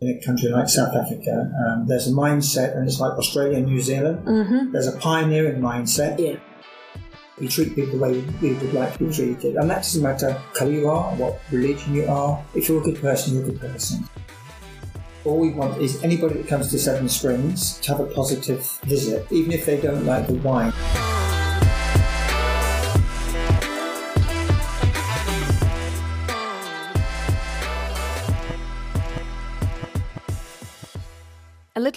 in a country like South Africa, um, there's a mindset, and it's like Australia and New Zealand. Mm-hmm. There's a pioneering mindset. Yeah. We treat people the way we would like to be treated, and that doesn't matter who you are, what religion you are. If you're a good person, you're a good person. All we want is anybody that comes to Seven Springs to have a positive visit, even if they don't like the wine.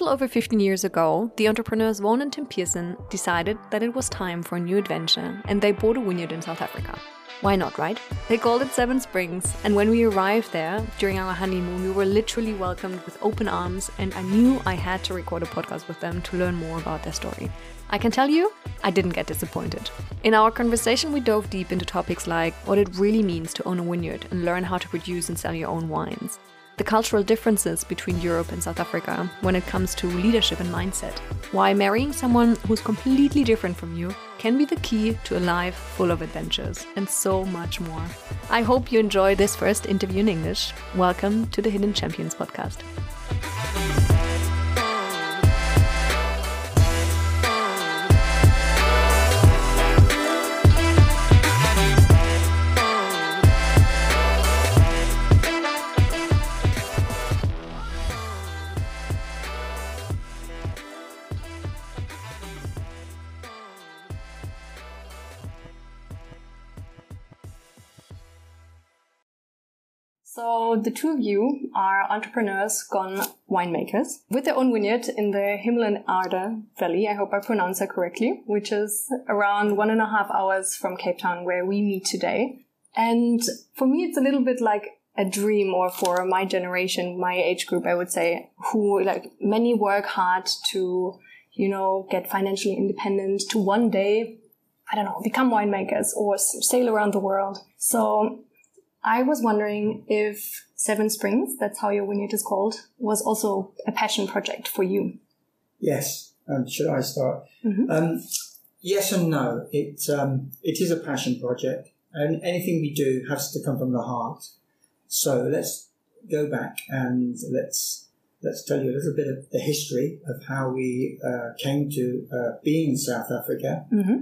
Over 15 years ago, the entrepreneurs Vaughan and Tim Pearson decided that it was time for a new adventure and they bought a vineyard in South Africa. Why not, right? They called it Seven Springs, and when we arrived there during our honeymoon, we were literally welcomed with open arms, and I knew I had to record a podcast with them to learn more about their story. I can tell you, I didn't get disappointed. In our conversation, we dove deep into topics like what it really means to own a vineyard and learn how to produce and sell your own wines the cultural differences between Europe and South Africa when it comes to leadership and mindset. Why marrying someone who's completely different from you can be the key to a life full of adventures, and so much more. I hope you enjoy this first interview in English. Welcome to the Hidden Champions podcast. So the two of you are entrepreneurs gone winemakers with their own vineyard in the Himmel Aarde Valley. I hope I pronounce that correctly, which is around one and a half hours from Cape Town where we meet today. And for me, it's a little bit like a dream or for my generation, my age group, I would say, who like many work hard to, you know, get financially independent to one day, I don't know, become winemakers or sail around the world. So I was wondering if Seven Springs, that's how your vineyard is called, was also a passion project for you. Yes. Um, should I start? Mhm. Um, yes and no. It um, it is a passion project, and anything we do has to come from the heart. So let's go back and let's let's tell you a little bit of the history of how we uh, came to uh, being in South Africa. Mm-hmm.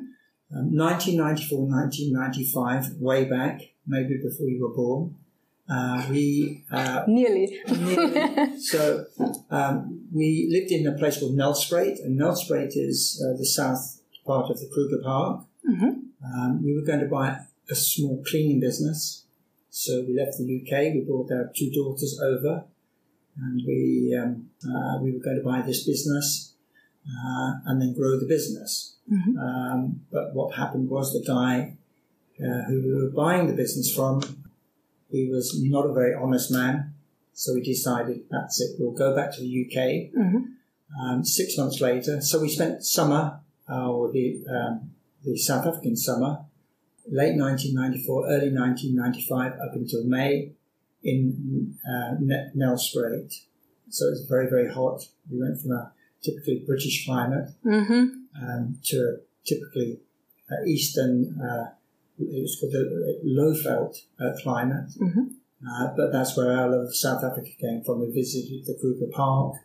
Um, 1994, 1995, way back, maybe before you were born. Uh, we uh, Nearly. nearly- so um, we lived in a place called Nelspruit, and Nelspruit is uh, the south part of the Kruger Park. Mhm. Um, we were going to buy a small cleaning business, so we left the UK. We brought our two daughters over, and we um, uh, we were going to buy this business uh, and then grow the business. Mhm. Um, but what happened was the guy uh, who we were buying the business from he was not a very honest man, so we decided that's it. We'll go back to the UK. Mhm. Um, six months later, so we spent summer, uh, or the um, the South African summer, late 1994, early 1995, up until May, in uh, Ne- Nelspruit. So it was very very hot. We went from a typically British climate Mm-hmm. um, to a typically uh, eastern. Uh, it was called the Lowveld uh, climate. Mhm. Uh, but that's where our love of South Africa came from. We visited the Kruger Park.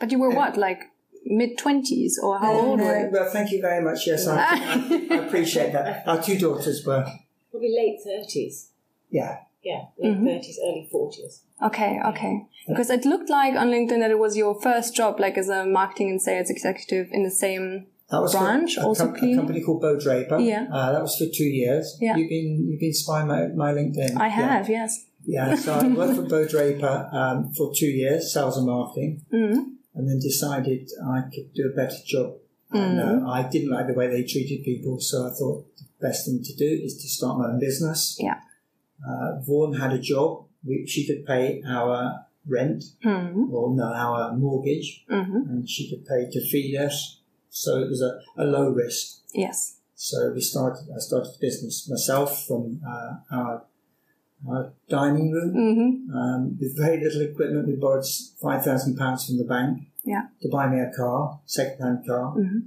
But you were what, like mid twenties, or how old Uh, were you? Well, thank you very much. Yes, I, I, I appreciate that. Our two daughters were, Probably late 30s. yeah. Yeah, late Mhm. 30s, early 40s. Okay, okay. Because it looked like on LinkedIn that it was your first job, like as a marketing and sales executive in the same. That was Branch, a, also com- a company called Bo Draper. Yeah. Uh, that was for two years. Yeah. You've been you've been spying my, my LinkedIn. I Yeah. have, yes. Yeah. So I worked for Bo Draper um, for two years, sales and marketing. Mm. and then decided I could do a better job. Mm. And uh, I didn't like the way they treated people, so I thought the best thing to do is to start my own business. Yeah. Uh, Vaughan had a job. We, she could pay our rent, Mm. or no, our mortgage, hmm and she could pay to feed us. So it was a, a low risk. Yes. So we started. I started the business myself from uh, our, our dining room hmm um, with very little equipment. We borrowed five thousand pounds from the bank Yeah. to buy me a car, second-hand car, hmm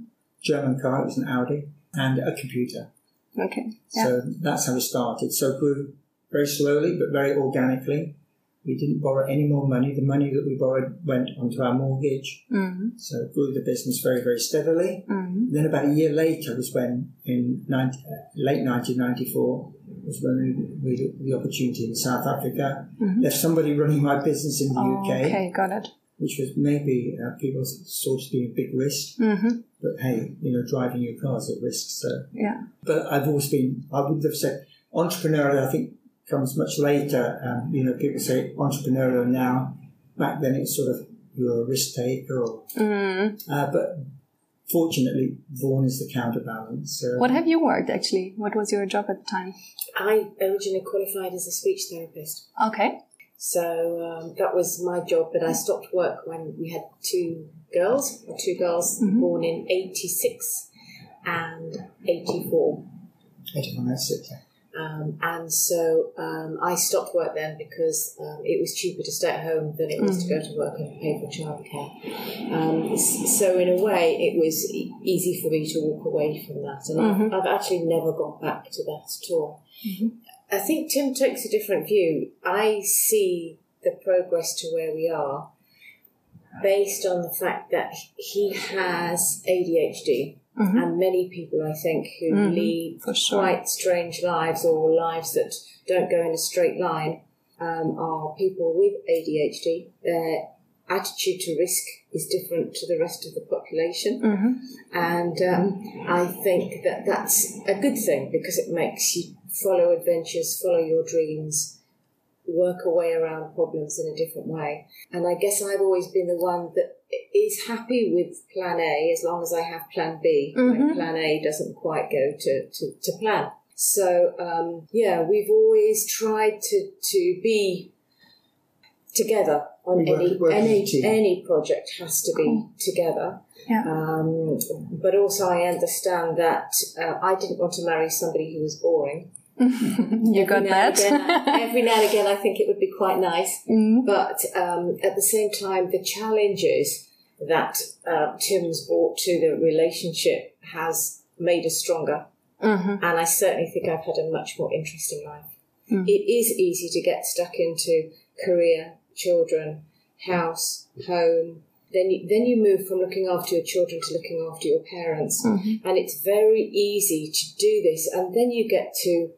German car. It was an Audi and a computer. Okay. Yeah. So that's how we started. So grew very slowly but very organically. We didn't borrow any more money. The money that we borrowed went onto our mortgage. Mm-hmm. So it grew the business very, very steadily. Mm-hmm. Then about a year later was when, in 90, uh, late 1994, was when we, we the opportunity in South Africa. Mhm. Left somebody running my business in the Oh, UK, okay, got it. which was maybe uh, people saw as being a big risk. Mm-hmm. But hey, you know, driving your car is a risk. So, Yeah. but I've always been, I would have said, entrepreneurial, I think, comes much later. Um, you know, people say entrepreneurial now. Back then, it's sort of you're a risk taker, or, Mm. uh, but fortunately, Vaughan is the counterbalance. So, What have you worked actually? What was your job at the time? I originally qualified as a speech therapist. Okay. So um, that was my job, but I stopped work when we had two girls, or two girls Mhm. born in 86 and 84. Anyone, that's it. yeah. Um, and so um, I stopped work then because um, it was cheaper to stay at home than it was to go to work and pay for childcare. Um, so in a way, it was e- easy for me to walk away from that, and Mhm. I've, I've actually never gone back to that at all. Mhm. I think Tim takes a different view. I see the progress to where we are based on the fact that he has ADHD Mhm. and many people, I think, who Mhm, lead for sure. quite strange lives or lives that don't go in a straight line um, are people with ADHD. Their attitude to risk is different to the rest of the population. Mm-hmm. And um, I think that that's a good thing because it makes you follow adventures, follow your dreams, work a way around problems in a different way. And I guess I've always been the one that is happy with plan A as long as I have plan B when Mhm. plan A doesn't quite go to, to, to plan. So, um, yeah, we've always tried to, to be together on work- any, work any, team. any project has to be together. Yeah. Um, but also, I understand that uh, I didn't want to marry somebody who was boring. you got Every now and that. again- every now and again, I think it would be quite nice. Mhm. But um, at the same time, the challenges that uh, Tim's brought to the relationship has made us stronger. Mhm. And I certainly think I've had a much more interesting life. Mm. It is easy to get stuck into career, children, house, home. Then you, then you move from looking after your children to looking after your parents. Mhm. And it's very easy to do this. And then you get to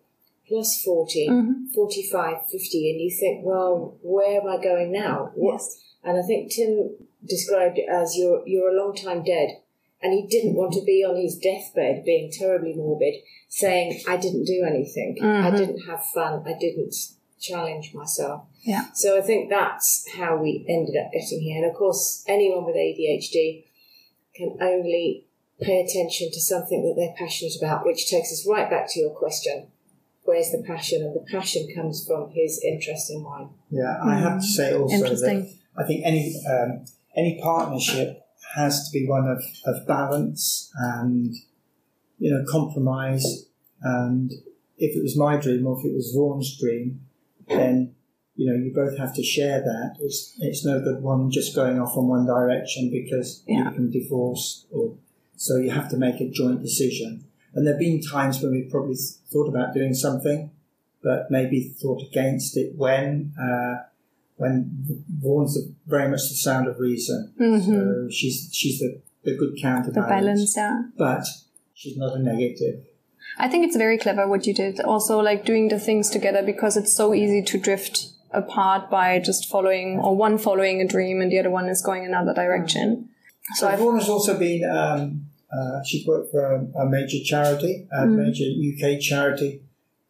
plus 40, Mhm. 45, 50, and you think, well, where am I going now? What- And I think Tim described it as you're, you're a long time dead. And he didn't want to be on his deathbed being terribly morbid, saying, I didn't do anything. I Mhm. didn't have fun. I didn't challenge myself. Yeah. So I think that's how we ended up getting here. And of course, anyone with ADHD can only pay attention to something that they're passionate about, which takes us right back to your question. Where's the passion? And the passion comes from his interest in wine. Yeah, I have to say also that I think any um, any partnership has to be one of, of balance and you know compromise. And if it was my dream or if it was Vaughan's dream, then you know you both have to share that. It's it's no good one just going off on one direction because Yeah. you can divorce or so you have to make a joint decision. And there have been times when we've probably thought about doing something, but maybe thought against it when. Uh, when Vaughan's very much the sound of reason. Mhm. So she's she's the, the good counterbalance. The balance, yeah. But she's not a negative. I think it's very clever what you did. Also, like doing the things together because it's so easy to drift apart by just following or one following a dream and the other one is going another direction. So Vaughan has also been, um, uh, she's worked for a, a major charity, a Mm. major UK charity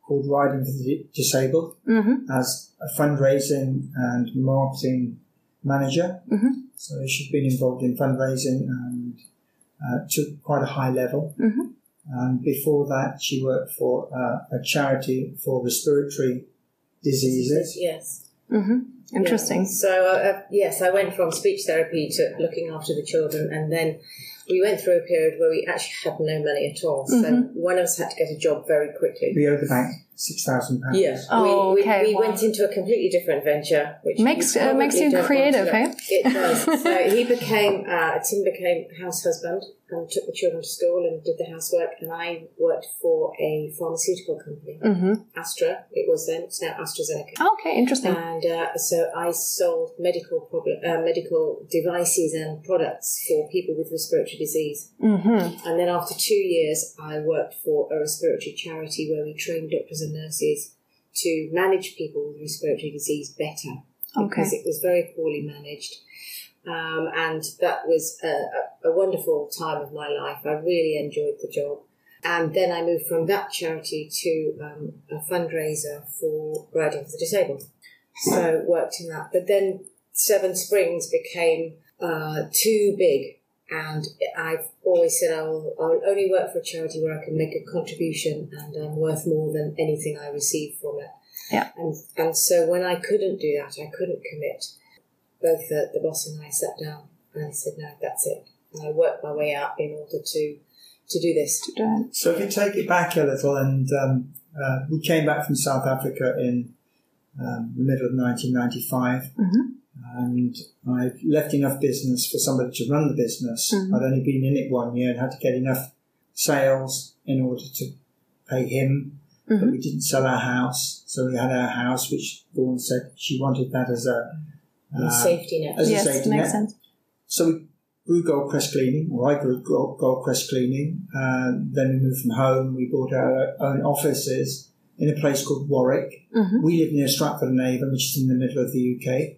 called Riding for the Disabled Mm-hmm. as a fundraising and marketing manager. Mhm. So she's been involved in fundraising and uh, to quite a high level. Mhm. And before that, she worked for uh, a charity for respiratory diseases. Yes. Mm-hmm. Interesting. Yeah. So, uh, uh, yes, I went from speech therapy to looking after the children, and then we went through a period where we actually had no money at all. So, Mhm. one of us had to get a job very quickly. We owed the bank six thousand pounds. Yeah. Oh, we, okay, We, we wow. went into a completely different venture, which Makes- you uh, makes you creative, to know. eh? It does. so he became uh, Tim became house husband and took the children to school and did the housework, and I worked for a pharmaceutical company, hmm Astra. It was then. It's now AstraZeneca. Okay, interesting. And uh, so I sold medical problem, uh, medical devices and products for people with respiratory disease. hmm And then after two years, I worked for a respiratory charity where we trained doctors and nurses to manage people with respiratory disease better because it was very poorly managed. Um, and that was a, a, wonderful time of my life. I really enjoyed the job. And then I moved from that charity to um, a fundraiser for Riding for the Disabled. So worked in that. But then Seven Springs became uh, too big. And I've always said I'll, I'll only work for a charity where I can make a contribution and I'm worth more than anything I receive from it. Yeah. And, and so when I couldn't do that, I couldn't commit. Both the, the boss and I sat down and I said, no, that's it. And I worked my way up in order to to do this. So if you take it back a little, and um, uh, we came back from South Africa in um, the middle of 1995, Mhm. and I left enough business for somebody to run the business. Mhm. I'd only been in it one year and had to get enough sales in order to pay him, but Mhm. we didn't sell our house. So we had our house, which Vaughan said she wanted that as a The uh, safety net. as a Yes, safety makes net. sense. So we grew Goldcrest Cleaning, or I grew Gold, Goldcrest Cleaning. Uh, then we moved from home. We bought our own offices in a place called Warwick. Mhm. We live near Stratford and Avon, which is in the middle of the UK.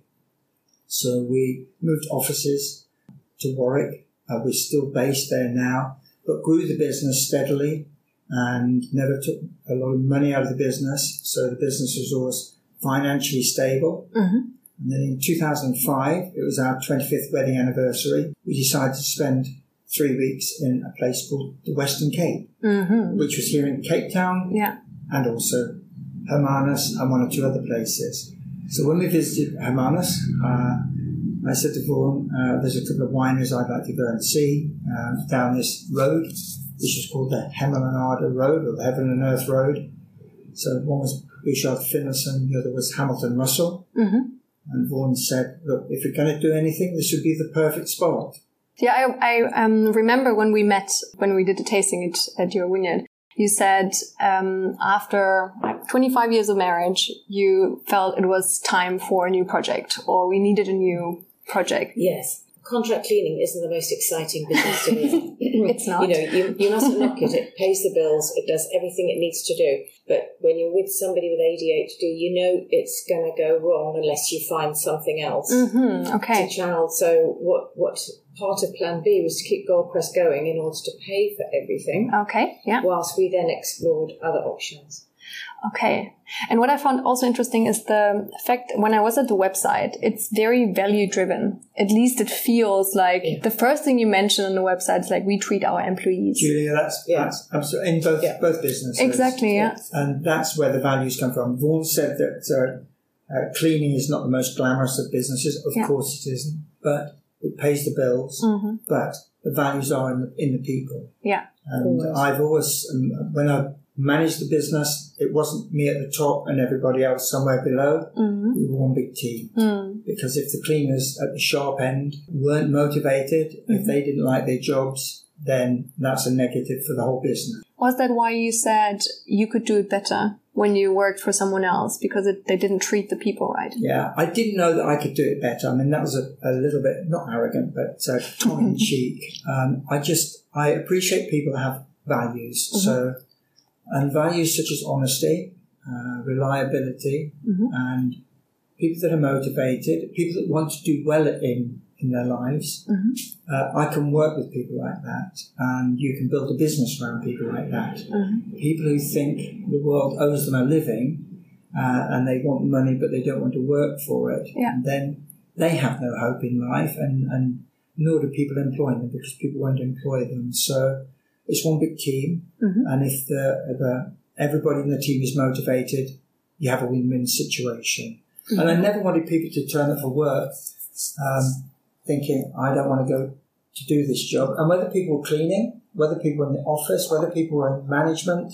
So we moved offices to Warwick. Uh, we're still based there now, but grew the business steadily and never took a lot of money out of the business. So the business was always financially stable. Mhm. And then in 2005, it was our 25th wedding anniversary. We decided to spend three weeks in a place called the Western Cape, Mhm. which was here in Cape Town Yeah. and also Hermanus and one or two other places. So when we visited Hermanus, uh, I said to Vaughan, uh, there's a couple of wineries I'd like to go and see uh, down this road, which is called the Hemel and Aarde Road or the Heaven and Earth Road. So one was Bouchard Finlayson, the other was Hamilton Russell. Mhm. And Vaughan said, look, if you're going to do anything, this would be the perfect spot. Yeah, I, I um, remember when we met, when we did the tasting at, at your vineyard, you said um, after 25 years of marriage, you felt it was time for a new project or we needed a new project. Yes. Contract cleaning isn't the most exciting business to me. It's not. You know, you, you mustn't knock it. It pays the bills. It does everything it needs to do. But when you're with somebody with ADHD, you know it's going to go wrong unless you find something else hmm to Okay. channel. So what what part of Plan B was to keep Goldcrest going in order to pay for everything, Okay. Yeah. whilst we then explored other options. Okay. And what I found also interesting is the fact when I was at the website, it's very value driven. At least it feels like Yeah. the first thing you mention on the website is like we treat our employees. Julia, that's, Yeah. that's absolutely in both, Yeah. both businesses. Exactly. Yeah. And that's where the values come from. Vaughan said that uh, uh, cleaning is not the most glamorous of businesses. Of Yeah. course it isn't, but it pays the bills. hmm But the values are in the, in the people. Yeah. And Always. I've always, um, when I managed the business, it wasn't me at the top and everybody else somewhere below. hmm We were one big team. Mm. Because if the cleaners at the sharp end weren't motivated, Mm-hmm. if they didn't like their jobs, then that's a negative for the whole business. Was that why you said you could do it better when you worked for someone else because it, they didn't treat the people right? Yeah, I didn't know that I could do it better. I mean, that was a, a little bit not arrogant, but uh, tongue in cheek. Um, I just I appreciate people have values. So, and values such as honesty, uh, reliability, Mhm. and people that are motivated, people that want to do well in in their lives. Mhm. Uh, I can work with people like that, and you can build a business around people like that. Mhm. People who think the world owes them a living uh, and they want money but they don't want to work for it, Yeah. then they have no hope in life, and, and nor do people employ them because people won't employ them. So it's one big team, Mhm. and if the, the everybody in the team is motivated, you have a win-win situation. And I never wanted people to turn up for work um, thinking, I don't want to go to do this job. And whether people were cleaning, whether people were in the office, whether people were in management,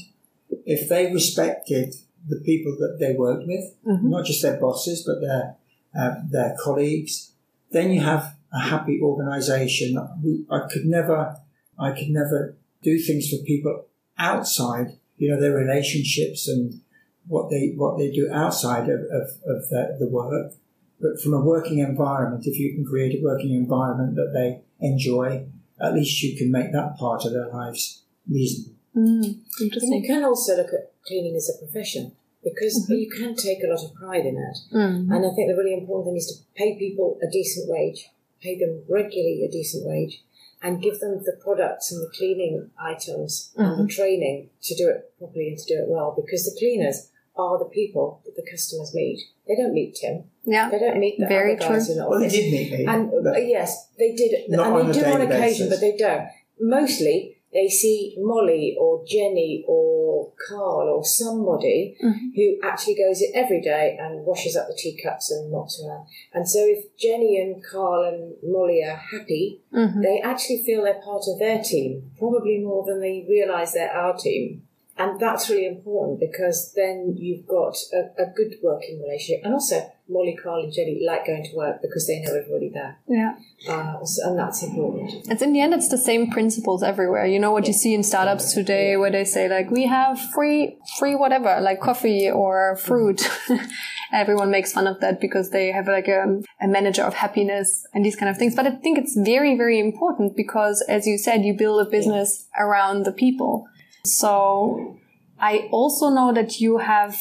if they respected the people that they worked with, Mhm. not just their bosses, but their uh, their colleagues. Then you have a happy organisation. We, I could never, I could never do things for people outside. You know their relationships and what they what they do outside of, of, of the, the work. But from a working environment, if you can create a working environment that they enjoy, at least you can make that part of their lives reasonable. Mm, And you can also look at cleaning as a profession because you can take a lot of pride in it. Mm. And I think the really important thing is to pay people a decent wage, pay them regularly a decent wage, and give them the products and the cleaning items and the training to do it properly and to do it well. Because the cleaners are the people that the customers meet. They don't meet Tim. Yeah. They don't meet the Very other guys true. in the Well, they did meet me. And uh, yes, they did, Not and on they a do on daily occasion, basis. but they don't. Mostly, they see Molly or Jenny or Carl or somebody Mhm. who actually goes in every day and washes up the teacups and mops around. And so, if Jenny and Carl and Molly are happy, Mhm. they actually feel they're part of their team, probably more than they realise they're our team. And that's really important because then you've got a, a good working relationship. And also, Molly, Carl, and Jenny like going to work because they know everybody there. Yeah. Uh, so- and that's important. It's in the end, it's the same principles everywhere. You know what you see in startups today, where they say like, we have free, free whatever, like coffee or fruit. Everyone makes fun of that because they have like a, a manager of happiness and these kind of things. But I think it's very, very important because, as you said, you build a business around the people. So I also know that you have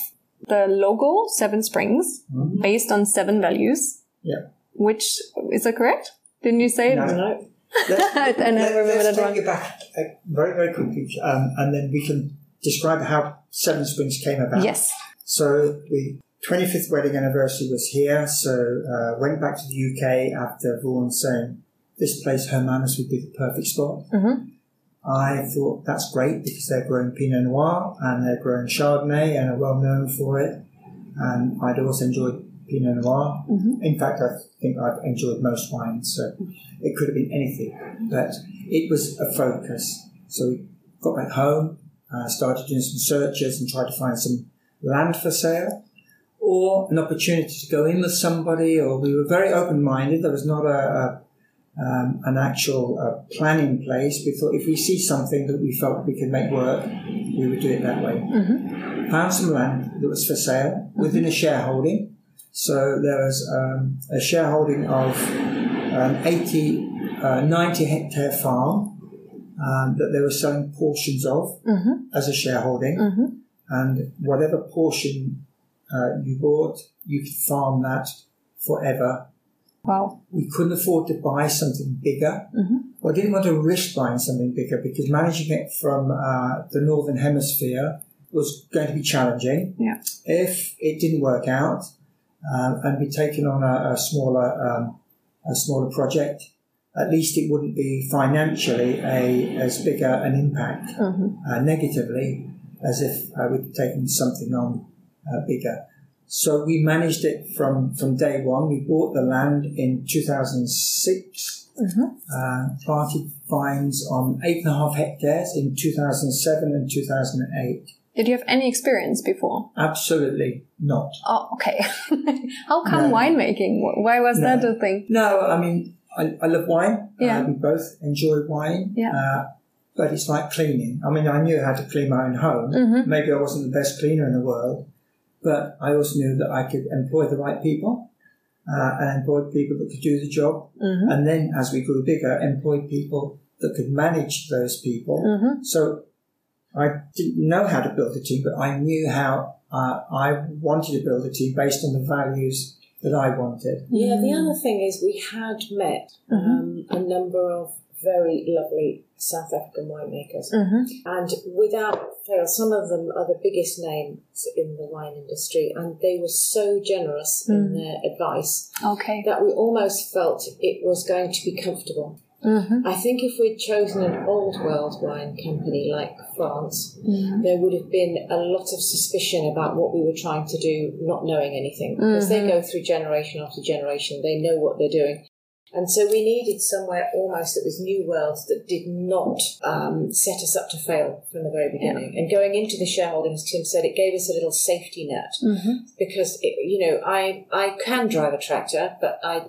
the logo Seven Springs Mhm. based on seven values. Yeah. Which is that correct? Didn't you say? No. No? Let's, I never remember let's that take one. it back uh, very, very quickly, um, and then we can describe how Seven Springs came about. Yes. So the 25th wedding anniversary was here, so uh, went back to the UK after Vaughan saying this place, Hermanus, would be the perfect spot. Mhm. I thought that's great because they're growing Pinot Noir and they're growing Chardonnay and are well known for it. And I'd also enjoyed Pinot Noir. Mhm. In fact, I think I've enjoyed most wines, so it could have been anything. But it was a focus. So we got back home, uh, started doing some searches and tried to find some land for sale or an opportunity to go in with somebody, or we were very open minded. There was not a, a um, an actual uh, plan in place. We thought if we see something that we felt we could make work, we would do it that way. Found some land that was for sale within a shareholding. So there was um, a shareholding of um, 80, uh, 90 hectare farm um, that they were selling portions of Mm-hmm. as a shareholding Mm-hmm. and whatever portion uh, you bought, you could farm that forever. Wow. We couldn't afford to buy something bigger. Mhm. Well, I didn't want to risk buying something bigger because managing it from uh, the northern hemisphere was going to be challenging. Yeah. If it didn't work out um, and be taken on a, a smaller um, a smaller project, at least it wouldn't be financially a as big a, an impact Mm-hmm. uh, negatively as if uh, we'd taken something on uh, bigger. So we managed it from, from day one. We bought the land in 2006, Mm-hmm. uh, planted vines on eight and a half hectares in 2007 and 2008. Did you have any experience before? Absolutely not. Oh, okay. How come No. winemaking? Why was No. that a thing? No, I mean, I, I love wine. Yeah. Uh, we both enjoy wine. Yeah. Uh, but it's like cleaning. I mean, I knew how to clean my own home. Mhm. Maybe I wasn't the best cleaner in the world, but I also knew that I could employ the right people uh, and employ people that could do the job. Mhm. And then as we grew bigger, employ people that could manage those people. Mhm. So I didn't know how to build a team, but I knew how uh, I wanted to build a team based on the values that I wanted. Yeah, the other thing is we had met um, a number of very lovely South African winemakers. Mhm. And without fail, some of them are the biggest names in the wine industry, and they were so generous in their advice Okay. that we almost felt it was going to be comfortable. Mm-hmm. I think if we'd chosen an old world wine company like France, Mm-hmm. there would have been a lot of suspicion about what we were trying to do, not knowing anything. Because they go through generation after generation, they know what they're doing. And so we needed somewhere almost that was New World that did not um, set us up to fail from the very beginning. And going into the shareholding, as Tim said, it gave us a little safety net because, it, you know, I, I can drive a tractor, but I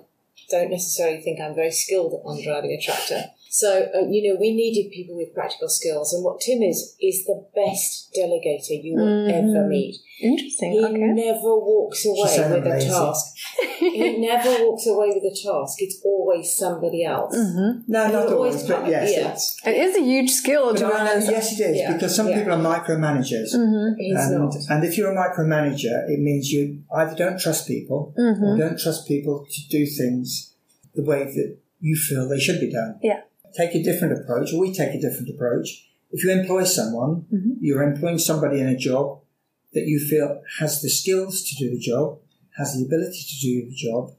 don't necessarily think I'm very skilled on driving a tractor. So, uh, you know, we needed people with practical skills. And what Tim is, is the best delegator you will ever meet. Interesting. He okay. never walks away sounded with a task. he never walks away with a task. It's always somebody else. No, not You're always always, but part- yes. yeah. it's- It is a huge skill, to but be I- honest. yes, it is, Yeah, because some yeah. people are micromanagers. He's And, not. and if you're a micromanager, it means you either don't trust people Mm-hmm. or don't trust people to do things the way that you feel they should be done. Yeah. Take a different approach, or we take a different approach. If you employ someone, Mm-hmm. you're employing somebody in a job that you feel has the skills to do the job, has the ability to do the job,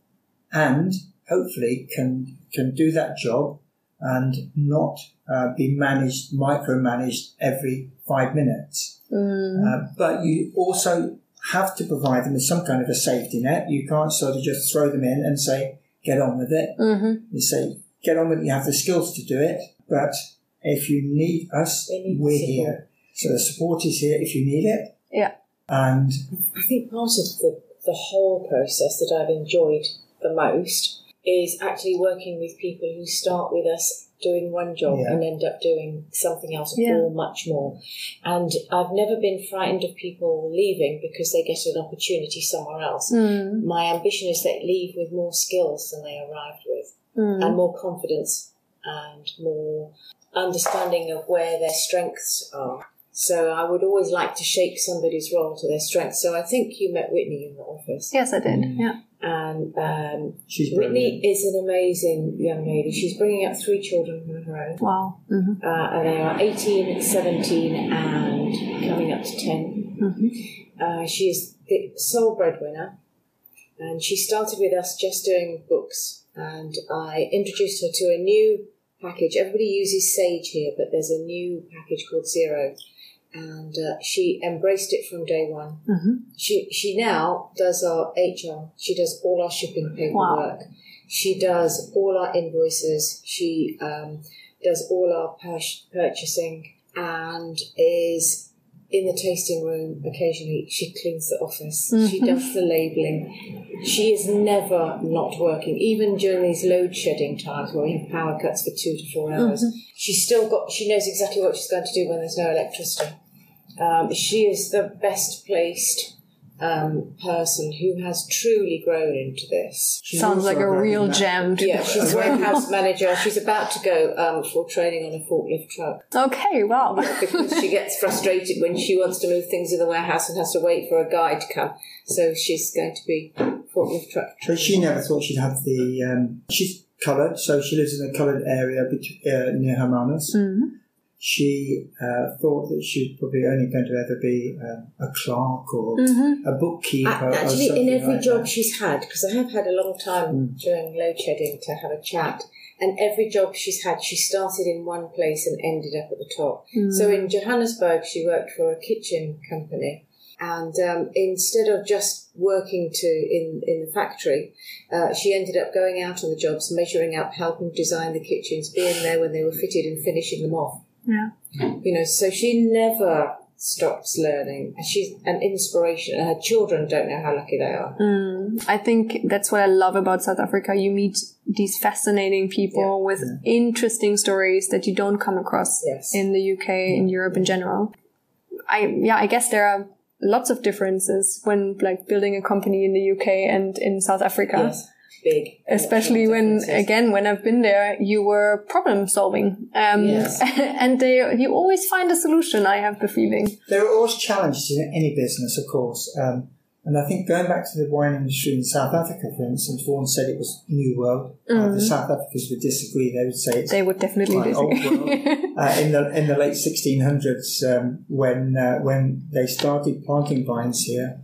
and hopefully can can do that job and not uh, be managed, micromanaged every five minutes. Uh, but you also have to provide them with some kind of a safety net. You can't sort of just throw them in and say, get on with it. Mm-hmm. You say, get on with it, you have the skills to do it, but if you need us, need we're support. here. So the support is here if you need it. Yeah. And I think part of the, the whole process that I've enjoyed the most is actually working with people who start with us doing one job Yeah. and end up doing something else Yeah. or much more. And I've never been frightened of people leaving because they get an opportunity somewhere else. Mm. My ambition is they leave with more skills than they arrived with Mm. and more confidence and more understanding of where their strengths are. So I would always like to shape somebody's role to their strengths. So I think you met Whitney in the office, Yes, I did. Mm. Yeah. and um, she's Whitney brilliant. is an amazing young lady. She's bringing up three children of her own, Wow. Mm-hmm. uh, and they are 18, 17, and coming up to 10. Mm-hmm. Uh, she is the sole breadwinner, and she started with us just doing books. And I introduced her to a new package. Everybody uses Sage here, but there's a new package called Xero, and uh, she embraced it from day one. Mm-hmm. She she now does our HR. She does all our shipping paperwork. She does all our invoices. She um, does all our pur- purchasing and is in the tasting room occasionally. She cleans the office. She does the labelling. She is never not working, even during these load shedding times where we have power cuts for two to four hours. She's still got. She knows exactly what she's going to do when there's no electricity. Um, she is the best placed um, person who has truly grown into this. She's Sounds like a real ma- gem. to Yeah, be- she's warehouse manager. She's about to go um, for training on a forklift truck Okay, wow. because she gets frustrated when she wants to move things in the warehouse and has to wait for a guy to come. So she's going to be forklift truck. But she never thought she'd have the. Um, she's coloured, so she lives in a coloured area bet- uh, near Hermanus. Mm-hmm. She uh, thought that she was probably only going to ever be um, a clerk or Mm-hmm. a bookkeeper. Actually, in every like job that. she's had, because I have had a long time during load shedding to have a chat, and every job she's had, she started in one place and ended up at the top. So in Johannesburg, she worked for a kitchen company. And um, instead of just working to in, in the factory, uh, she ended up going out on the jobs, measuring up, helping design the kitchens, being there when they were fitted and finishing them off. Yeah. You know, so she never stops learning. She's an inspiration, and her children don't know how lucky they are. Mm, I think that's what I love about South Africa. You meet these fascinating people with interesting stories that you don't come across Yes. in the UK, in Europe in general. I yeah, I guess there are lots of differences when like building a company in the UK and in South Africa. Yes, big. Especially when, Differences. again, when I've been there, you were problem solving, um, Yes. and they you always find a solution. I have the feeling. There are always challenges in any business, of course. Um, and I think going back to the wine industry in South Africa, for instance, Vaughan said it was New World. Uh, the South Africans would disagree. They would say it's They would definitely quite old disagree. world. uh, in the in the late 1600s um, when uh, when they started planting vines here.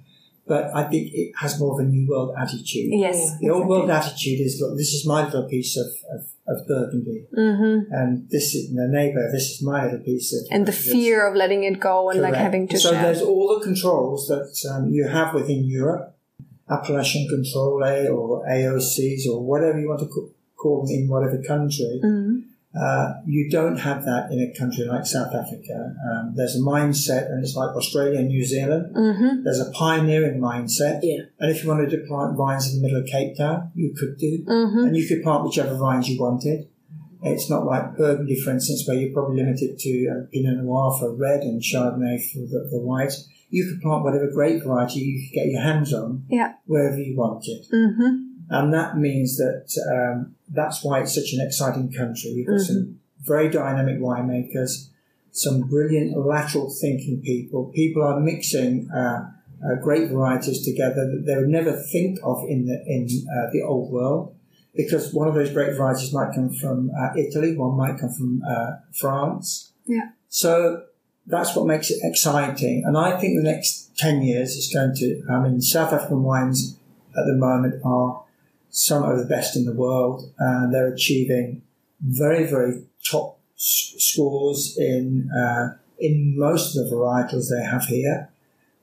But I think it has more of a New World attitude. yes. The old world attitude is, look, this is my little piece of, of, of Burgundy, hmm and this is the neighbour. This is my little piece of. And the fear of letting it go and like having to So there's all the controls that um, you have within Europe, Appellation Contrôlée or AOCs or whatever you want to call them in whatever country. Uh, you don't have that in a country like South Africa. Um, there's a mindset, and it's like Australia and New Zealand. Mm-hmm. There's a pioneering mindset. Yeah. And if you wanted to plant vines in the middle of Cape Town, you could do. Mm-hmm. And you could plant whichever vines you wanted. It's not like Burgundy, for instance, where you're probably limited to uh, Pinot Noir for red and Chardonnay for the, the white. You could plant whatever grape variety you could get your hands on Yeah. wherever you wanted. Mm-hmm. And that means that um, that's why it's such an exciting country. You've got some very dynamic winemakers, some brilliant lateral thinking people. People are mixing uh, uh, grape varieties together that they would never think of in the in uh, the old world. Because one of those grape varieties might come from uh, Italy, one might come from uh, France. Yeah. So that's what makes it exciting. And I think the next 10 years is going to, I mean, South African wines at the moment are some of the best in the world, and they're achieving very, very top s- scores in uh, in most of the varietals they have here,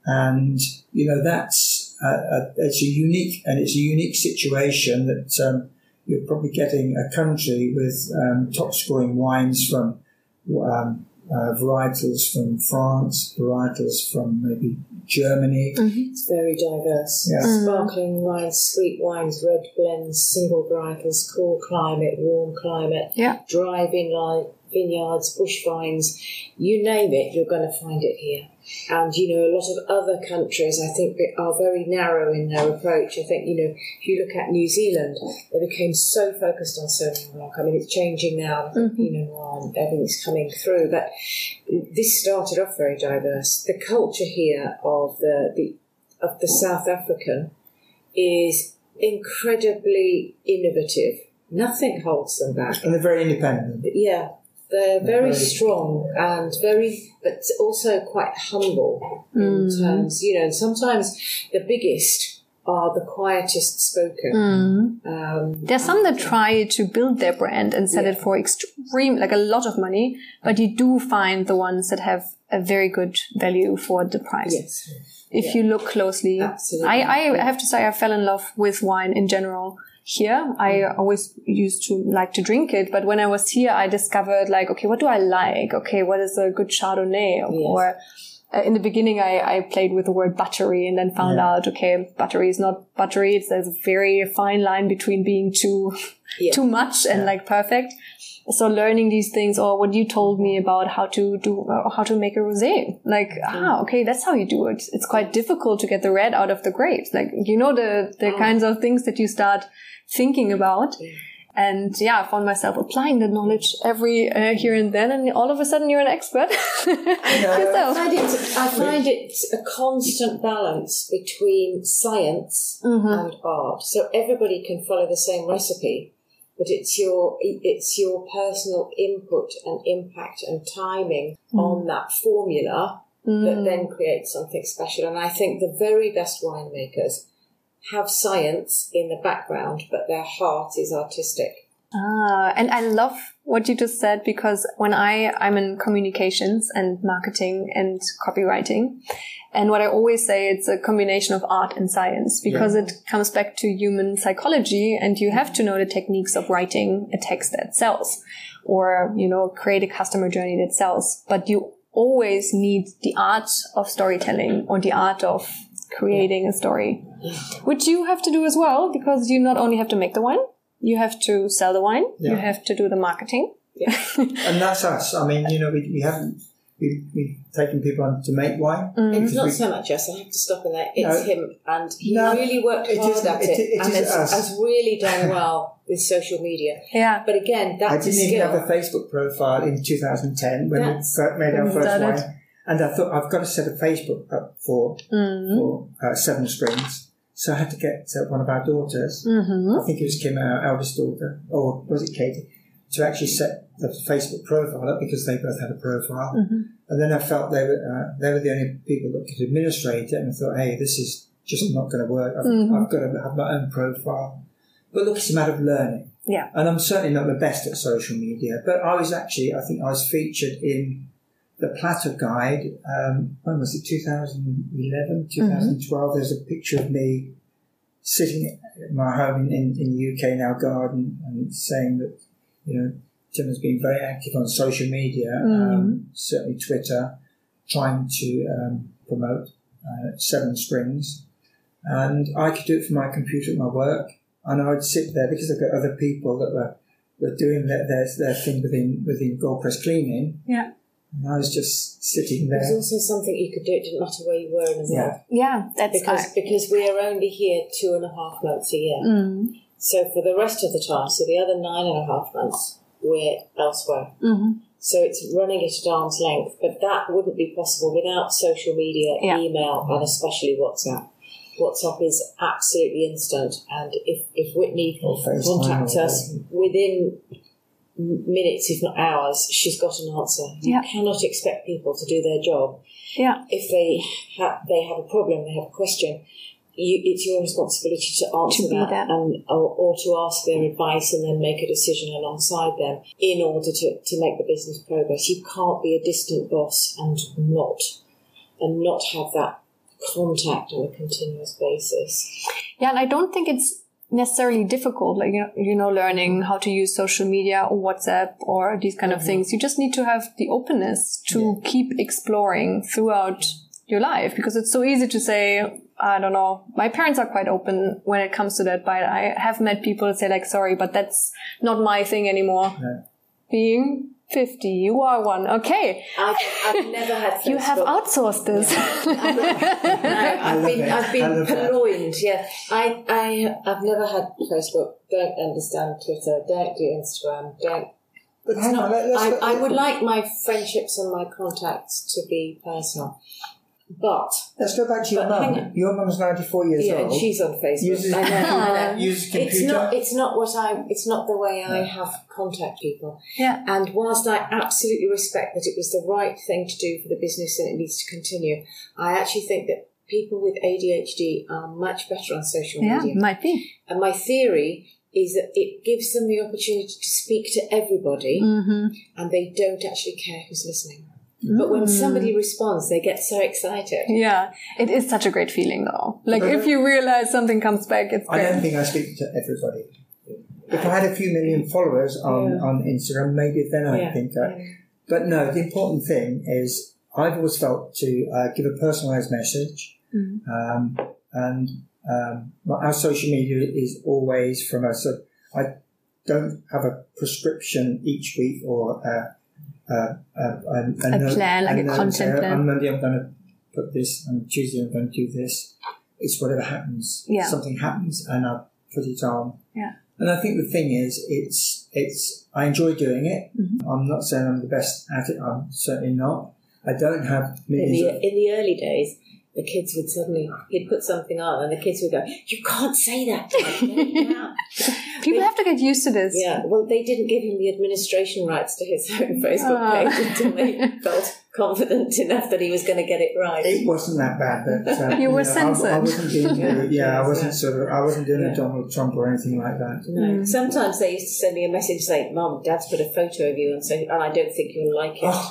and you know that's uh, a, it's a unique and it's a unique situation that um, you're probably getting a country with um, top scoring wines from um, uh, varietals from France, varietals from maybe Germany. It's very diverse. Yeah. Sparkling wines, sweet wines, red blends, single varietals, cool climate, warm climate, Yeah. dry vineyard, vineyards, bush vines, you name it, you're going to find it here. And you know, a lot of other countries, I think, are very narrow in their approach. I think, you know, if you look at New Zealand, they became so focused on Sauvignon Blanc. I mean, it's changing now. I think Pinot Noir and everything's coming through, but this started off very diverse. The culture here of the the of the South African is incredibly innovative. Nothing holds them back. And they're very independent. Yeah, they're very very- strong and very, but also quite humble in terms, you know, sometimes the biggest are the quietest spoken. Um, There's some that try to build their brand and sell it for extreme, like a lot of money, but you do find the ones that have a very good value for the price. yes. If you look closely, Absolutely. I, I have to say I fell in love with wine in general here. I always used to like to drink it, but when I was here, I discovered like, okay, what do I like? Okay, what is a good Chardonnay? Or uh, in the beginning, I, I played with the word buttery and then found out, okay, buttery is not buttery. It's, there's a very fine line between being too, Yeah. too much and like perfect. So learning these things, or what you told me about how to do, uh, how to make a rosé, like ah, okay, that's how you do it. It's quite difficult to get the red out of the grapes, like you know the the kinds of things that you start thinking about. And yeah, I found myself applying the knowledge every uh, here and then, and all of a sudden you're an expert. I yourself. find, it, I find it a constant balance between science and art. So everybody can follow the same recipe, but it's your it's your personal input and impact and timing mm. on that formula that mm. then creates something special. And I think the very best winemakers have science in the background, but their heart is artistic. Ah, and I love what you just said because when I I'm in communications and marketing and copywriting, and what I always say it's a combination of art and science because it comes back to human psychology, and you have to know the techniques of writing a text that sells, or you know create a customer journey that sells. But you always need the art of storytelling or the art of creating a story, which you have to do as well because you not only have to make the wine, you have to sell the wine, you have to do the marketing. And that's us. I mean, you know, we, we haven't, we, we've taken people on to make wine. Mm. It's not we- so much us. I have to stop in there. It's No. him, and he No, really worked hard isn't- at it- it, it and isn't has, us. has really done well with social media. Yeah. But again, I that's a didn't even skill. have a Facebook profile in 2010 when That's- we made our first started. wine. And I thought, I've got to set a Facebook up for, Mm-hmm. for uh, Seven Springs. So I had to get uh, one of our daughters, Mm-hmm. I think it was Kim, our eldest daughter, or was it Katie, to actually set the Facebook profile up because they both had a profile. Mm-hmm. And then I felt they were uh, they were the only people that could administrate it, and I thought, hey, this is just not going to work. I've, Mm-hmm. I've got to have my own profile. But look, it's a matter of learning. Yeah. And I'm certainly not the best at social media, but I was actually, I think I was featured in the Platter Guide. Um, when was it? 2011, 2012. There's a picture of me sitting at my home in, in, in the UK now, garden, and saying that you know Tim has been very active on social media, um, certainly Twitter, trying to um, promote uh, Seven Springs, and I could do it from my computer at my work, and I would sit there because I've got other people that were were doing their their, their thing within within Goldcrest cleaning. Yeah. And I was just sitting there. There's there. also something you could do. It didn't matter where you were in the world. Yeah. Yeah, that's Because, because we are only here two and a half months a year. Mm. So for the rest of the time, so the other nine and a half months, we're elsewhere. hmm So it's running it at arm's length, but that wouldn't be possible without social media, Yeah. email, and especially WhatsApp. WhatsApp is absolutely instant, and if, if Whitney contacts us within m- minutes, if not hours, she's got an answer. Yeah. You cannot expect people to do their job Yeah. if they ha- they have a problem, they have a question. You, it's your responsibility to answer To be that and or, or to ask their advice and then make a decision alongside them in order to, to make the business progress. You can't be a distant boss and not and not have that contact on a continuous basis. Yeah, and I don't think it's necessarily difficult, like, you know, you know, learning how to use social media or WhatsApp or these kind of mm-hmm. things. You just need to have the openness to keep exploring throughout your life because it's so easy to say, I don't know, my parents are quite open when it comes to that, but I have met people say like, sorry, but that's not my thing anymore. No. Being 50, you are one. Okay. I've, I've never had Facebook. You have outsourced this. No, I've love been it. I've I been love that. purloined. Yeah, I I I've never had Facebook. Don't understand Twitter. Don't do Instagram. Don't. But not, on, let, I, I would like my friendships and my contacts to be personal, but let's go back to your mum. Your mum's ninety four years yeah, old. and she's on Facebook. uses, I know. I know. uses computer. It's not. It's not what I. It's not the way I have contact people. yeah. And whilst I absolutely respect that it was the right thing to do for the business and it needs to continue, I actually think that people with ADHD are much better on social Yeah, media. might be. And my theory is that it gives them the opportunity to speak to everybody Mm-hmm. and they don't actually care who's listening. But when somebody responds, they get so excited. Yeah, it is such a great feeling though. Like if you realize something comes back, it's Great. I don't great. think I speak to everybody. If I had a few million followers on, Yeah. on Instagram, maybe then I'd Yeah. think that. But no, the important thing is I've always felt to uh, give a personalised message, Mm. um, and um, our social media is always from us. So I don't have a prescription each week or a, a, a, a, A plan, like a note, content say, plan. On Monday, I'm going to put this, on Tuesday, I'm going to do this. It's whatever happens. Yeah. Something happens, and I put it on. Yeah. And I think the thing is, it's it's. I enjoy doing it. Mm-hmm. I'm not saying I'm the best at it. I'm certainly not. I don't have In the, of, in the early days, the kids would suddenly, he'd put something on and the kids would go, You can't say that. Dad. Get. People have to get used to this. Yeah, well, they didn't give him the administration rights to his own Facebook Ah. page until they felt confident enough that he was going to get it right. it wasn't that bad, but uh, You were know, I- I, censored. wasn't doing. Yeah. yeah, I wasn't yeah. sort of. I wasn't doing Yeah. a Donald Trump or anything like that. No. Sometimes they used to send me a message saying, "Mom, Dad's put a photo of you and say, and I don't think you'll like it. Oh,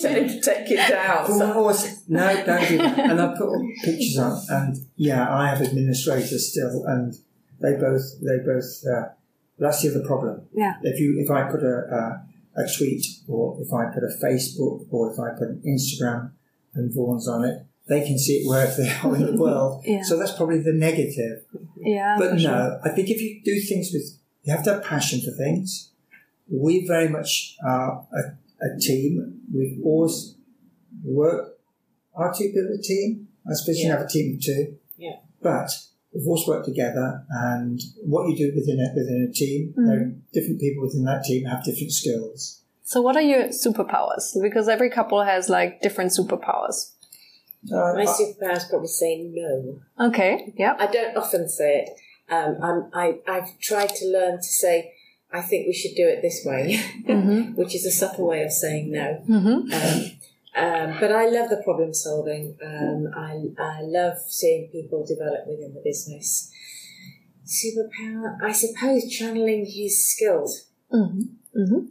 Tell him to take it down. Well, So- always- no, don't do that. And I put pictures on, and yeah, I have administrators still, and they both, they both. Uh, that's the other problem. Yeah. If you, if I put a, a a tweet, or if I put a Facebook, or if I put an Instagram, and Vaughan's on it, they can see it wherever they are in the world. Yeah. So that's probably the negative. Yeah. But no, sure. I think if you do things with, you have to have passion for things. We very much are a, a team. We've always worked, our two build a team. I suppose you have a team of two. Yeah. But we've always worked together and what you do within a, within a team, Mm. there are different people within that team have different skills. So what are your superpowers? Because every couple has like different superpowers. Uh, My I- superpower is probably saying no. Okay. Yeah. I don't often say it. Um, I'm, I, I've tried to learn to say, I think we should do it this way, Mm-hmm. which is a subtle way of saying no. Mm-hmm. Um, um, but I love the problem solving. Um, I, I love seeing people develop within the business. Superpower, I suppose, channeling his skills. Mm-hmm. Mm-hmm.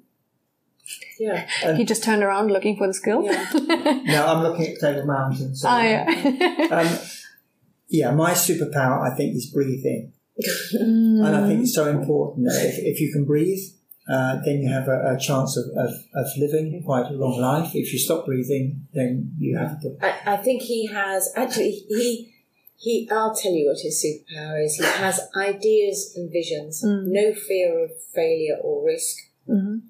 Yeah, He just turned around looking for the skill. Yeah. no, I'm looking at Table Mountain. So, Ah, yeah. um, yeah, my superpower, I think, is breathing. And I think it's so important that if, if you can breathe, uh, then you have a, a chance of, of, of living quite a long life. If you stop breathing, then you have to. I, I think he has actually he he. I'll tell you what his superpower is. He has ideas and visions, no fear of failure or risk, Mhm.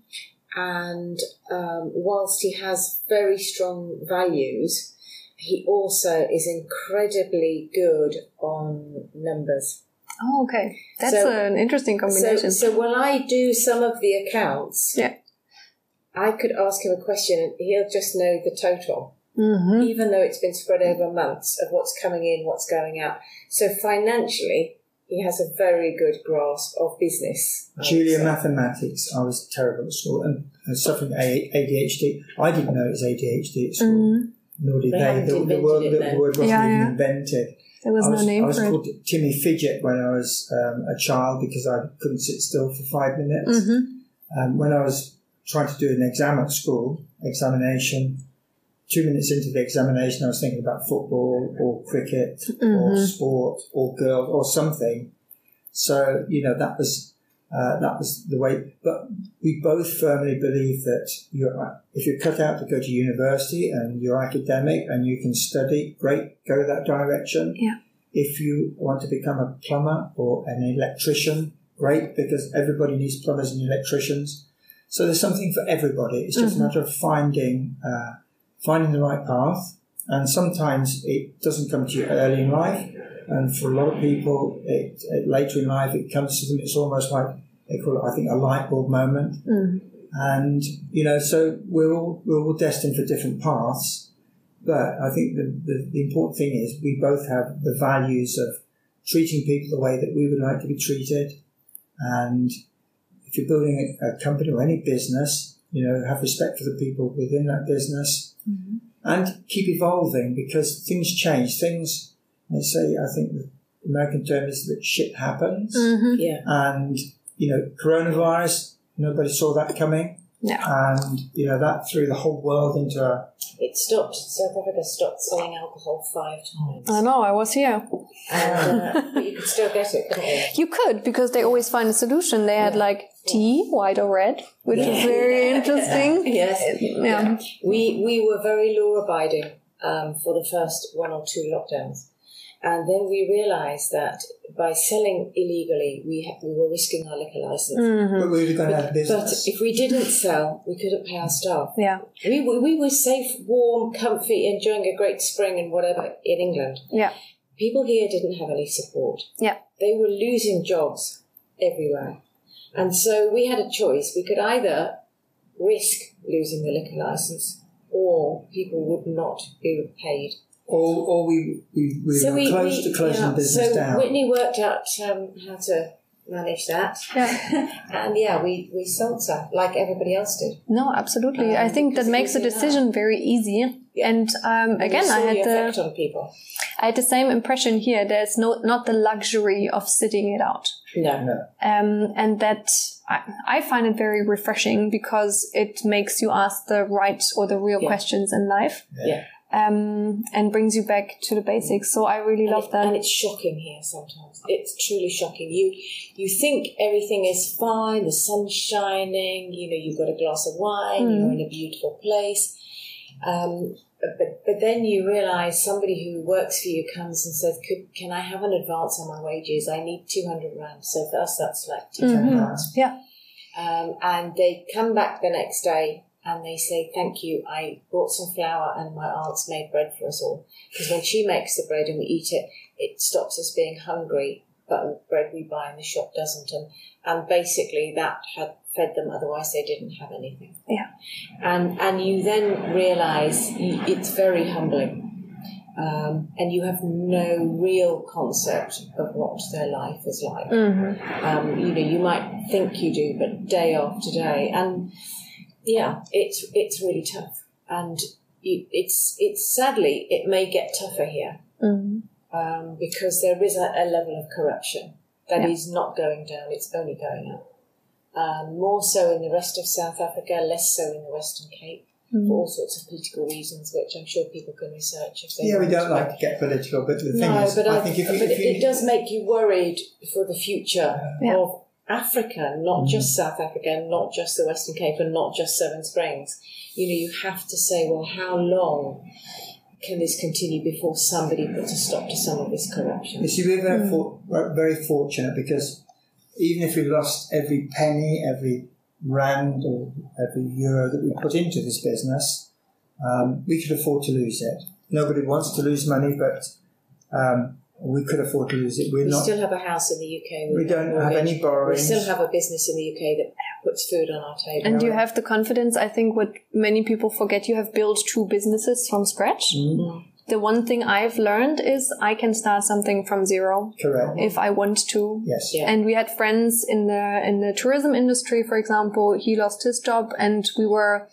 and um, whilst he has very strong values, he also is incredibly good on numbers. Oh, okay. That's So- an interesting combination. so when I do some of the accounts, Yeah. I could ask him a question and he'll just know the total. hmm even though it's been spread over months of what's coming in, what's going out. So financially, he has a very good grasp of business. Julia, mathematics, I was terrible at school and, and suffering ADHD. I didn't know it was ADHD at school, nor did They they. The, the, invented word, it the, word wasn't Yeah, even yeah. invented. There was I no was, name I was for it. called Timmy Fidget when I was um, a child because I couldn't sit still for five minutes. hmm Um, when I was trying to do an exam at school, examination, two minutes into the examination, I was thinking about football or cricket or Mhm. sport or girls or something. So you know that was uh, that was the way. But we both firmly believe that you're if you're cut out to go to university and you're academic and you can study, great, go that direction. Yeah. If you want to become a plumber or an electrician, great, because everybody needs plumbers and electricians. So there's something for everybody. It's just a matter of finding uh, finding the right path. And sometimes it doesn't come to you early in life, and for a lot of people, it, it later in life it comes to them. It's almost like they call it, I think, a light bulb moment. Mm. And you know, so we're all we're all destined for different paths. But I think the, the, the important thing is we both have the values of treating people the way that we would like to be treated. And if you're building a, a company or any business, you know, have respect for the people within that business and keep evolving because things change. Things, they say, I think the American term is that shit happens. hmm Yeah. And, you know, coronavirus, nobody saw that coming. Yeah. And, you know, that threw the whole world into a, It stopped, South Africa stopped selling alcohol five times. I know, I was here. And, uh, but you could still get it, couldn't you? You could, because they always find a solution. They had like tea, white or red, which is very interesting. Yes. Yeah. We, we were very law abiding um, for the first one or two lockdowns. And then we realised that by selling illegally, we, ha- we were risking our liquor license. hmm but we were going to have But business. if we didn't sell, we couldn't pay our staff. Yeah. We, we, we were safe, warm, comfy, enjoying a great spring and whatever in England. Yeah. People here didn't have any support. Yeah. They were losing jobs everywhere. And so we had a choice. We could either risk losing the liquor license or people would not be paid. Or, or we, we, we were close to closing yeah, the business so down. Whitney worked out um, how to manage that. Yeah. and yeah, we, we sold some like everybody else did. No, absolutely. I Um, think that makes the easy enough. decision very easy. Yeah. And um, again, I had the the effect on people. I had the same impression here. There's no not the luxury of sitting it out. No. No. um, and that I, I find it very refreshing because it makes you ask the right or the real Yeah. questions in life Yeah. Um, and brings you back to the basics. So I really love and, it- that. and it's shocking here sometimes. It's truly shocking. You you think everything is fine, the sun's shining, you know, you've got a glass of wine, Mm. you're in a beautiful place. Um, but, but then you realise somebody who works for you comes and says, Could, Can I have an advance on my wages? I need 200 rand. So for us, that's like 200 Mhm. pounds. Yeah. Um, and they come back the next day and they say, Thank you, I bought some flour and my aunt's made bread for us all. Because when she makes the bread and we eat it, it stops us being hungry, but the bread we buy in the shop doesn't. And, and basically, that had fed them, otherwise, they didn't have anything. Yeah. And, and you then realize it's very humbling. Um, and you have no real concept of what their life is like. Mhm. Um, you know, you might think you do, but day after day, and yeah, it's it's really tough. And you, it's it's sadly it may get tougher here Mhm. um, because there is a, a level of corruption that is Yeah. not going down; it's only going up. Um, more so in the rest of South Africa, less so in the Western Cape. for all sorts of political reasons, which I'm sure people can research if they Yeah, we don't to. like to get political, but the thing No, is, but I, I, think if you, but if you it does make you worried for the future Yeah. of Africa, not Mm. just South Africa, not just the Western Cape, and not just Seven Springs. You know, you have to say, well, how long can this continue before somebody puts a stop to some of this corruption? You see, we're very, for, very fortunate because even if we lost every penny, every rand, or every euro that we put into this business, um, we could afford to lose it. Nobody wants to lose money, but um, we could afford to lose it. We're We not. still have a house in the UK. with we don't have mortgage. any We still have a business in the UK that puts food on our table. And you have the confidence, I think, what many people forget you have built two businesses from scratch. Mm, The one thing I've learned is I can start something from zero correct. if I want to. Yes. Yeah. And we had friends in the in the tourism industry, for example. He lost his job, and we were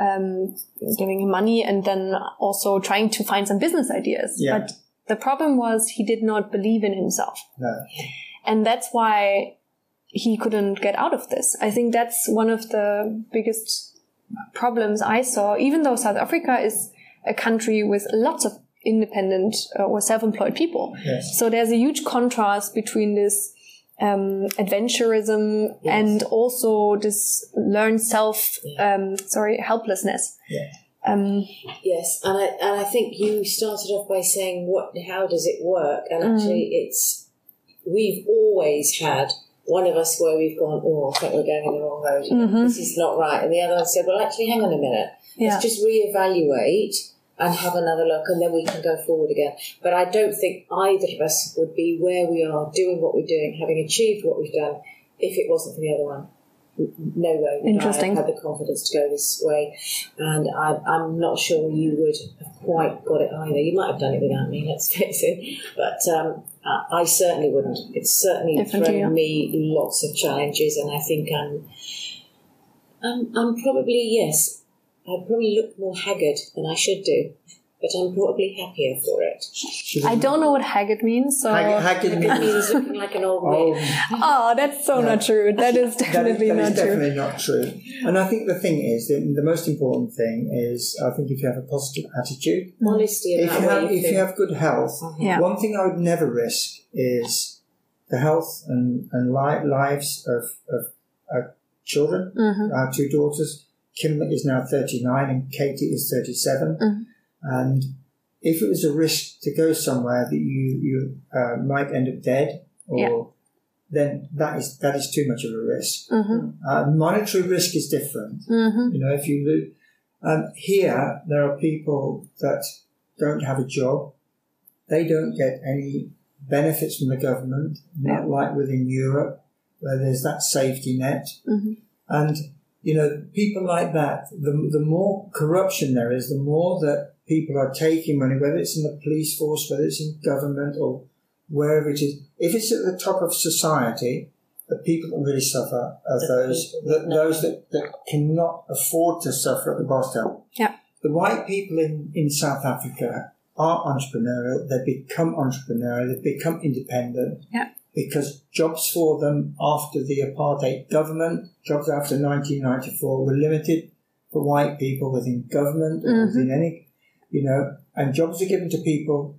um, giving him money, and then also trying to find some business ideas. Yeah. But the problem was he did not believe in himself, No. and that's why he couldn't get out of this. I think that's one of the biggest problems I saw. Even though South Africa is a country with lots of independent uh, or self-employed people, Yes. so there's a huge contrast between this um, adventurism Yes. and also this learned self, Yeah. um, sorry, helplessness. Um, Yes, and I and I think you started off by saying what how does it work? And Mm. actually it's we've always had one of us where we've gone, Oh, I think we're going in the wrong road. Mhm. This is not right. And the other one said, Well actually hang on a minute. yeah. Let's just reevaluate and have another look and then we can go forward again. But I don't think either of us would be where we are doing what we're doing, having achieved what we've done, if it wasn't for the other one. No way would Interesting. I have had the confidence to go this way. And I, I'm not sure you would have quite got it either. You might have done it without me, let's face it. But um, I, I certainly wouldn't. It's certainly Definitely, thrown yeah. me lots of challenges and I think I'm, I'm, I'm probably, yes, I probably look more haggard than I should do, but I'm probably happier for it. I don't know what haggard means, so. Hag- haggard means- means looking like an old Oh, maid. oh, that's so Yeah. not true. That is that is, definitely that not is true. definitely not true. And I think the thing is, the, the most important thing is, I think if you have a positive attitude, Honesty if about you have, if you have good health, Yeah. one thing I would never risk is the health and, and li- lives of, of our children, Mhm. our two daughters. Kim is now 39 and Katie is 37. Mhm. And if it was a risk to go somewhere that you, you uh, might end up dead, or Yeah. then that is that is too much of a risk. Mhm. Uh, monetary risk is different. Mhm. You know, if you lose, um, here there are people that don't have a job. They don't get any benefits from the government, not like within Europe, where there's that safety net. Mhm. And you know, people like that. The the more corruption there is, the more that people are taking money, whether it's in the police force, whether it's in government, or wherever it is. If it's at the top of society, the people that really suffer are The those that, those that, that cannot afford to suffer at the bottom. Yeah. The white people in, in South Africa are entrepreneurial. They become entrepreneurial. They become independent. Yeah. Because jobs for them after the apartheid government, jobs after 1994 were limited for white people within government or Mhm. within any, you know, and jobs are given to people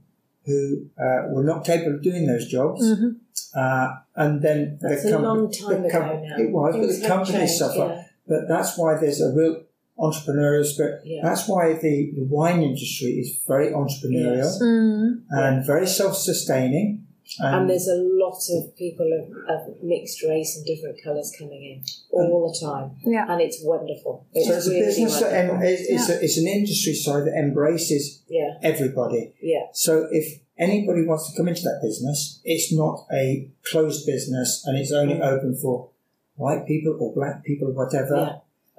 who uh, were not capable of doing those jobs. Mhm. Uh, and then That's the a long time the ago now. It was, Things but the companies changed, suffer. yeah. But that's why there's a real entrepreneurial spirit. Yeah. That's why the, the wine industry is very entrepreneurial Yes. Mhm. and very self-sustaining. And there's a lot of people of, of mixed race and different colours coming in all the time. Yeah. And it's wonderful. It's, so it's a business that em- wonderful. it's, it's, a, it's an industry, sorry, that embraces yeah, everybody. yeah. So if anybody wants to come into that business, it's not a closed business and it's only Mm. open for white people or black people, or whatever. Yeah.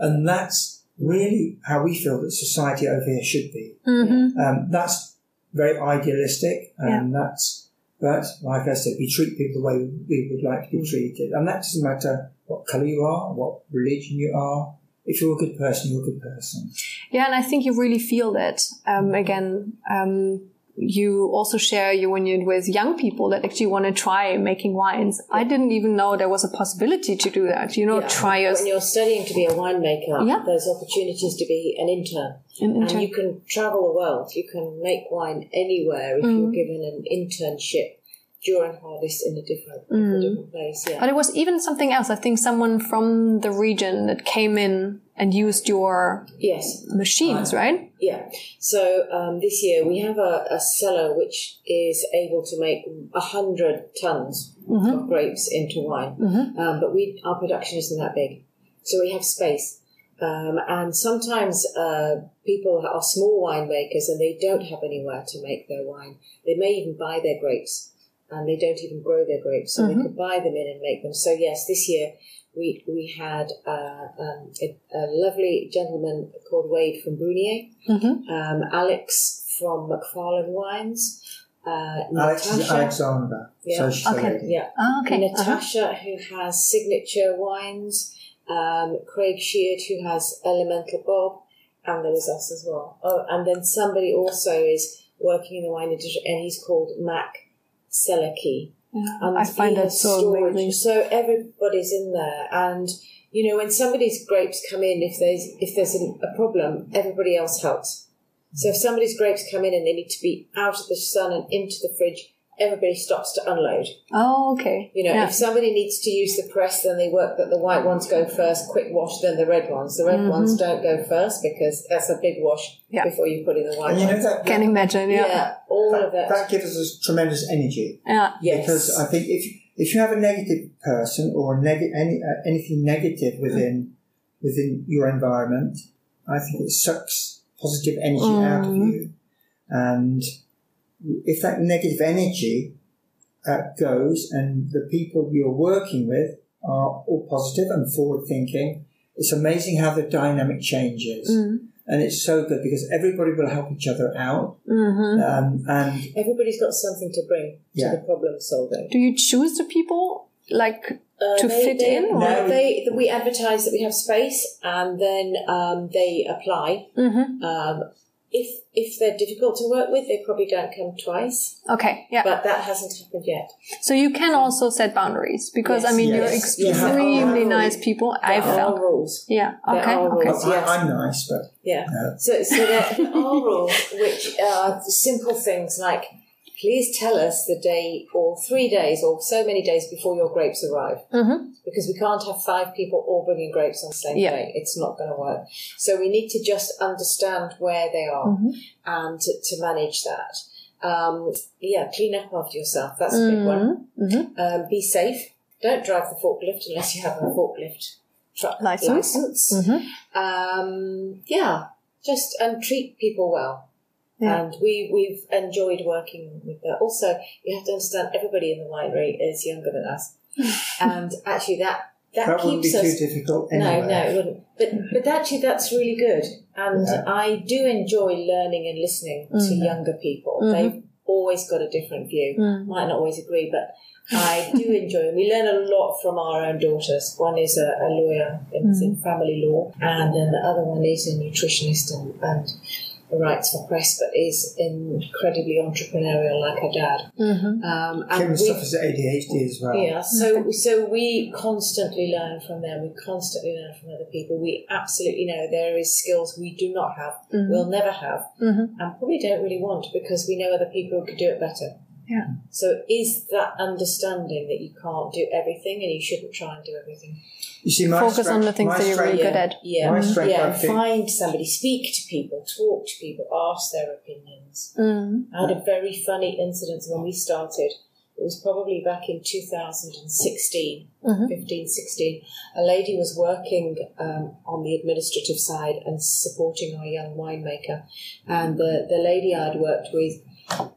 And that's really how we feel that society over here should be. Mhm. Um, that's very idealistic, and that's. But like I said, we treat people the way we would like to be Mm. treated, and that doesn't matter what color you are, what religion you are. If you're a good person, you're a good person. Yeah, and I think you really feel that. Um, again, um, you also share your vineyard with young people that actually want to try making wines. I didn't even know there was a possibility to do that. You know, Yeah. try your When you're studying to be a winemaker, Yeah. there's opportunities to be an intern. an intern. And you can travel the world. You can make wine anywhere if Mm. you're given an internship during harvest in a different, Mm. different place. Yeah. But it was even something else. I think someone from the region that came in and used your yes. machines, right? Yeah. So um, this year we have a, a cellar which is able to make a hundred tons of grapes into wine, um, but we our production isn't that big, so we have space. Um, and sometimes uh, people are small winemakers and they don't have anywhere to make their wine. They may even buy their grapes, and they don't even grow their grapes, so they could buy them in and make them. So yes, this year we we had uh, um, a, a lovely gentleman called Wade from Brunier, Mm-hmm. um, Alex from McFarlane Wines, uh, Alex Natasha, Alexander. Yeah. So she's Okay. lady. yeah, Ah, okay. Uh-huh. Natasha who has signature wines, um, Craig Sheard who has Elemental Bob, and there was us as well. Oh, and then somebody also is working in the wine industry, and he's called Mac Sellecky. Yeah. And I find that so storage. amazing. So everybody's in there, and you know when somebody's grapes come in, if there's if there's a problem, everybody else helps. So if somebody's grapes come in and they need to be out of the sun and into the fridge, everybody stops to unload. Oh, okay. You know, yeah. if somebody needs to use the press, then they work that the white ones go first, quick wash, then the red ones. The red ones don't go first because that's a big wash Mm-hmm. Yeah. before you put in the white And you know that, can that, imagine. Yeah. yeah. all of that, that. that gives us tremendous energy. Yeah. yes. Because I think if if you have a negative person or neg- any uh, anything negative within within your environment, I think it sucks positive energy out of Mm. you. And if that negative energy uh, goes, and the people you're working with are all positive and forward thinking, it's amazing how the dynamic changes. Mm. And it's so good because everybody will help each other out. hmm Um, and Everybody's got something to bring Yeah. to the problem solving. Do you choose the people like Uh, to they, fit they, in? No. They, we advertise that we have space, and then um, they apply. hmm Um, if if they're difficult to work with, they probably don't come twice. Okay. Yeah. But that hasn't happened yet. So you can also set boundaries because I mean yes, you're extremely Yeah. nice people. I There are felt. rules. Yeah. Okay. are Okay. rules. I, yes. I'm nice, but Yeah. Yeah. So, so there, there are rules which are simple things like please tell us the day or three days or so many days before your grapes arrive. hmm Because we can't have five people all bringing grapes on the same Yeah. day. It's not going to work. So we need to just understand where they are Mhm. and to, to manage that. Um, yeah, clean up after yourself. That's a big one. hmm Um, be safe. Don't drive the forklift unless you have a forklift truck License. license. hmm Um, yeah, just and treat people well. Yeah. And we we've enjoyed working with that. Also, you have to understand everybody in the winery is younger than us, and actually that that, that wouldn't be keeps too us. difficult No, anyway. no, it wouldn't. But but actually, that's really good, and Yeah. I do enjoy learning and listening to Mhm. younger people. Mhm. They've always got a different view. Mm. Might not always agree, but I do enjoy. it. We learn a lot from our own daughters. One is a, a lawyer in, Mm. in family law, and then the other one is a nutritionist and, and writes for press, but is incredibly entrepreneurial like her dad. hmm Um, and Kim we- suffers ADHD as well. yeah, so so we constantly learn from them. We constantly learn from other people. We absolutely know there is skills we do not have, Mhm. we'll never have, hmm and probably don't really want because we know other people who could do it better. Yeah. So is that understanding that you can't do everything and you shouldn't try and do everything? You see, my Focus on the things that you're really good at. Yeah, My strength, yeah. Think- find somebody, speak to people, talk to people, ask their opinions. Mm. I had a very funny incident when we started. It was probably back in 2016, Mhm. 15, 16. A lady was working um, on the administrative side and supporting our young winemaker. And the, the lady I'd worked with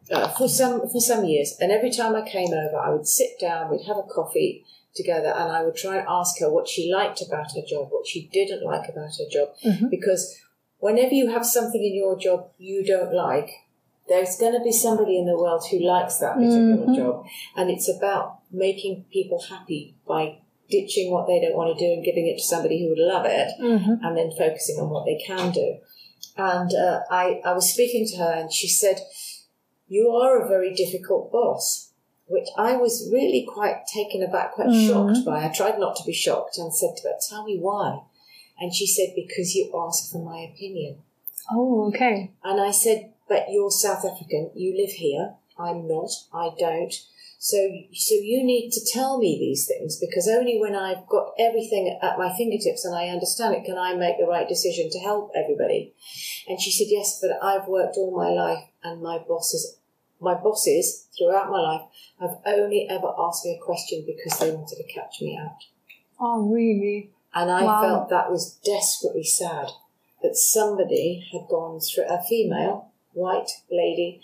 uh, for some for some years, and every time I came over, I would sit down, we'd have a coffee together, and I would try and ask her what she liked about her job, what she didn't like about her job, Mhm. because whenever you have something in your job you don't like, there's going to be somebody in the world who likes that particular Mhm. job, and it's about making people happy by ditching what they don't want to do and giving it to somebody who would love it hmm and then focusing on what they can do. And uh, I, I was speaking to her, and she said, You are a very difficult boss, which I was really quite taken aback, quite Mhm. shocked by. I tried not to be shocked and said to her, Tell me why. And she said, Because you asked for my opinion. Oh, okay. And I said, But you're South African, you live here. I'm not, I don't. So, so you need to tell me these things because only when I've got everything at my fingertips and I understand it can I make the right decision to help everybody. And she said, yes, but I've worked all my life and my bosses, my bosses throughout my life have only ever asked me a question because they wanted to catch me out. Oh, really? And I Wow. felt that was desperately sad that somebody had gone through, a female, white lady,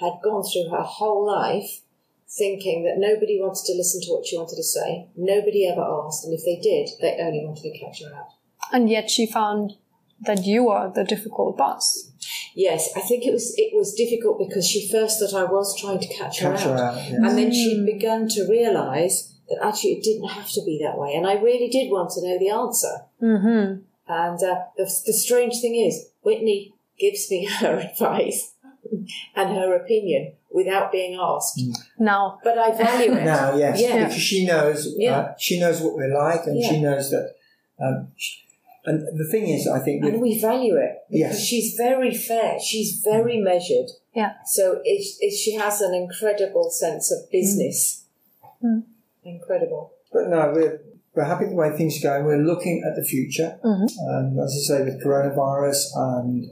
had gone through her whole life thinking that nobody wanted to listen to what she wanted to say. Nobody ever asked. And if they did, they only wanted to catch her out. And yet she found that you are the difficult boss. Yes, I think it was it was difficult because she first thought I was trying to catch, Catch her her out. out, yeah. And then she Mm. began to realise that actually it didn't have to be that way. And I really did want to know the answer. Mm-hmm. And uh, the, the strange thing is, Whitney gives me her advice and her opinion without being asked. Now, But I value it. Now, yes, Yeah. because she knows, Yeah. uh, she knows what we're like, and she knows that. Um, sh- and the thing is, I think, And we value it because Yes. she's very fair. She's very measured. Yeah. So it, it, she has an incredible sense of business. Mm. Incredible. but no, we're we're happy the way things are going. We're looking at the future, Mhm. um, as I say, with coronavirus and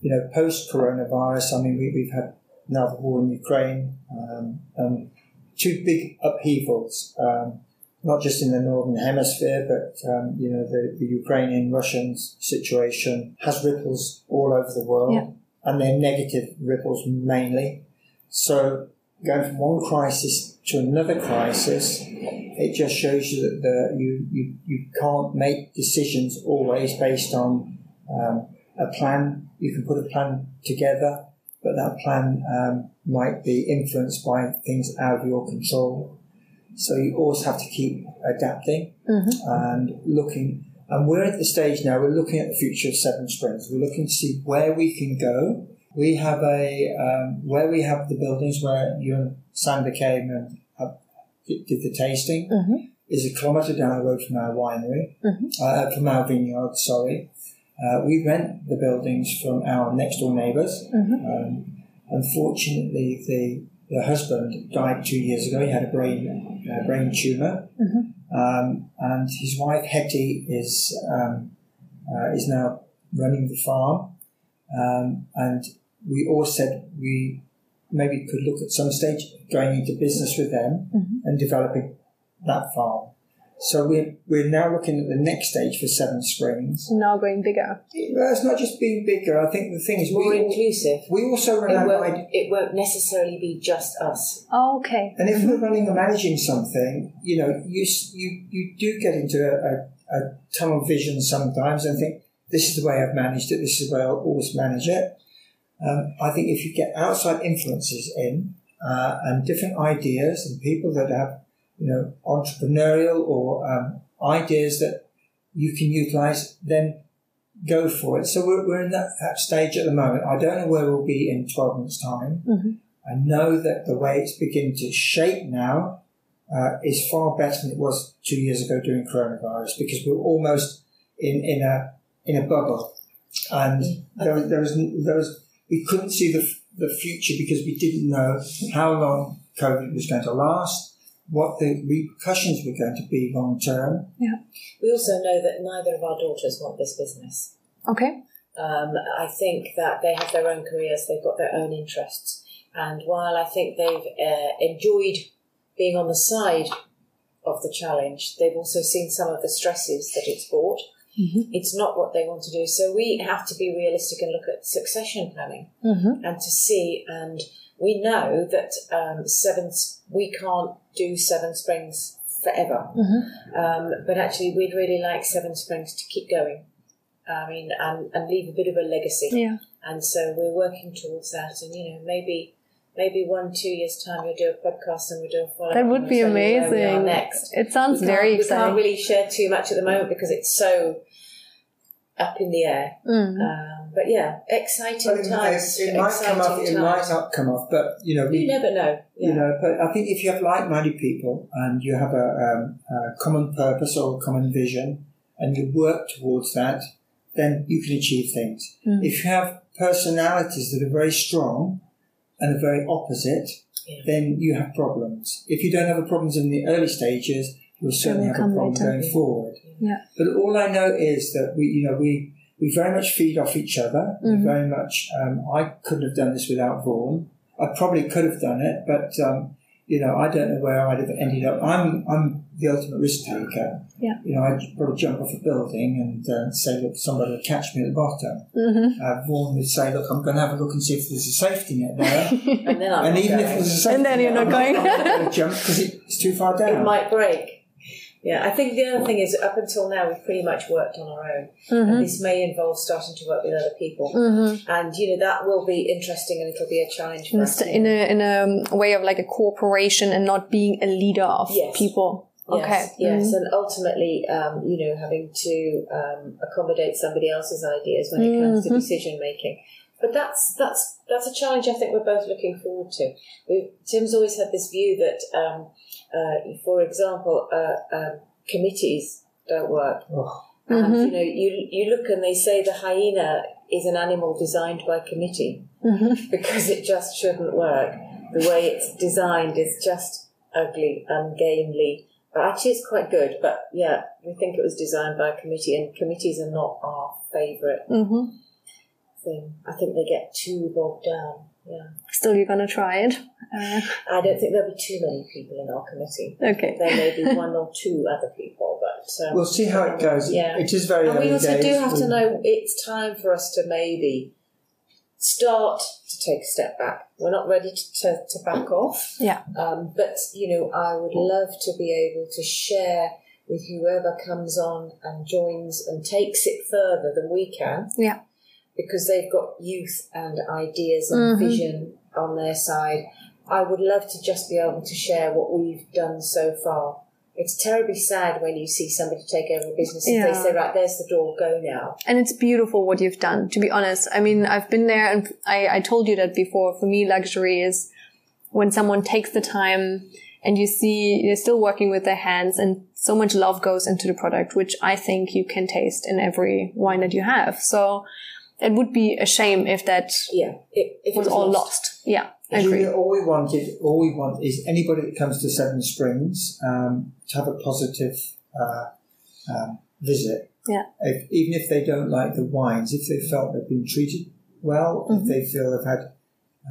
you know post coronavirus. I mean, we, we've had now the war in Ukraine um, and two big upheavals. Um, not just in the northern hemisphere, but um, you know the, the Ukrainian-Russian situation has ripples all over the world, Yeah. and they're negative ripples mainly. So going from one crisis to another crisis, it just shows you that the, you, you you can't make decisions always based on um, a plan. You can put a plan together, but that plan um, might be influenced by things out of your control. So you always have to keep adapting Mhm. and looking. And we're at the stage now. We're looking at the future of Seven Springs. We're looking to see where we can go. We have a um, where we have the buildings where you and Sandra came and uh, did did the tasting Mhm. is a kilometre down the road from our winery, Mhm. uh, from our vineyard. Sorry, uh, we rent the buildings from our next door neighbours. Mhm. Um, unfortunately, the the husband died two years ago. He had a brain uh, brain tumor, Mhm. um, and his wife Hetty is um, uh, is now running the farm. Um, and we all said we maybe could look at some stage going into business with them Mhm. and developing that farm. So we're, we're now looking at the next stage for Seven Springs. now going bigger. Well, it's not just being bigger. I think the thing is More we, inclusive. we also run It out won't, ideas. it won't necessarily be just us. Oh, okay. And if we're running and managing something, you know, you you you do get into a, a, a tunnel vision sometimes and think, this is the way I've managed it, this is the way I'll always manage it. Um, I think if you get outside influences in uh, and different ideas and people that have, you know, entrepreneurial or um, ideas that you can utilize, then go for it. So we're, we're in that, that stage at the moment. I don't know where we'll be in 12 months' time. Mhm. I know that the way it's beginning to shape now uh, is far better than it was two years ago during coronavirus because we're almost in, in a in a bubble, and there, was- there was there was we couldn't see the the future because we didn't know how long COVID was going to last, what the repercussions were going to be long term. Yeah. We also know that neither of our daughters want this business. Okay. Um, I think that they have their own careers, they've got their own interests. And while I think they've uh, enjoyed being on the side of the challenge, they've also seen some of the stresses that it's brought. Mhm. It's not what they want to do. So we have to be realistic and look at succession planning Mm-hmm. and to see. And we know that um, seven, we can't do Seven Springs forever. Mm-hmm. Um, but actually, we'd really like Seven Springs to keep going. I mean, and, and leave a bit of a legacy. Yeah. And so we're working towards that. And, you know, maybe maybe one, two years' time you'll do a podcast and we'll do a follow up. That would be amazing. next. It sounds very can't, we exciting. can't really share too much at the moment because it's so up in the air. Mm. Um, but yeah, exciting But it, might, times. it might come off, it might not come off, but you know, we, You never know. Yeah. you know. But I think if you have like-minded people and you have a, um, a common purpose or a common vision, and you work towards that, then you can achieve things. Mm. If you have personalities that are very strong and are very opposite, Yeah. then you have problems. If you don't have a problems in the early stages, you'll certainly have a problem going forward. Yeah. But all I know is that we, you know, we we very much feed off each other. Mhm. very much. Um, I couldn't have done this without Vaughan. I probably could have done it, but um, you know, I don't know where I'd have ended up. I'm I'm the ultimate risk taker. Yeah. You know, I'd probably jump off a building and uh, say, look, somebody will catch me at the bottom. hmm Uh, Vaughan would say, look, I'm going to have a look and see if there's a safety net there. And then I'm and even going. if there's a safety And then you're net, not I'm going. not going to jump because it's too far down. it might break. Yeah, I think the other thing is up until now we've pretty much worked on our own. hmm And this may involve starting to work with other people. hmm And you know that will be interesting and it'll be a challenge for In, a, us. in a in a um, way of like a cooperation and not being a leader of Yes. people. Okay. Yes, yes, Mhm. and ultimately, um, you know, having to um, accommodate somebody else's ideas when it comes to Mhm. decision making. But that's that's that's a challenge I think we're both looking forward to. we Tim's always had this view that, um, uh, for example, uh, um, committees don't work. Oh, And Mhm. you know, you you look and they say the hyena is an animal designed by committee Mhm. because it just shouldn't work. The way it's designed is just ugly, ungainly. But actually, it's quite good. But yeah, we think it was designed by a committee, and committees are not our favourite Mhm. thing. I think they get too bogged down. Yeah, Still, you're gonna try it. Uh, I don't think there'll be too many people in our committee. okay. There may be one or two other people, but um, we'll see how it goes. Yeah. It is very And we also days. do have to know it's time for us to maybe start to take a step back. We're not ready to, to, to back off. Yeah. Um, but, you know, I would love to be able to share with whoever comes on and joins and takes it further than we can. Yeah. Because they've got youth and ideas and Mhm. vision on their side. I would love to just be able to share what we've done so far. It's terribly sad when you see somebody take over a business and Yeah. they say, right, there's the door, go now. And it's beautiful what you've done, to be honest. I mean, I've been there and I, I told you that before. For me, luxury is when someone takes the time and you see they're still working with their hands and so much love goes into the product, which I think you can taste in every wine that you have. So it would be a shame if that Yeah. If, if it was all lost. Yeah, I agree. Julia, all we wanted, all we want is anybody that comes to Seven Springs um, to have a positive uh, um, visit. Yeah. If, even if they don't like the wines, if they felt they've been treated well, Mhm. if they feel they've had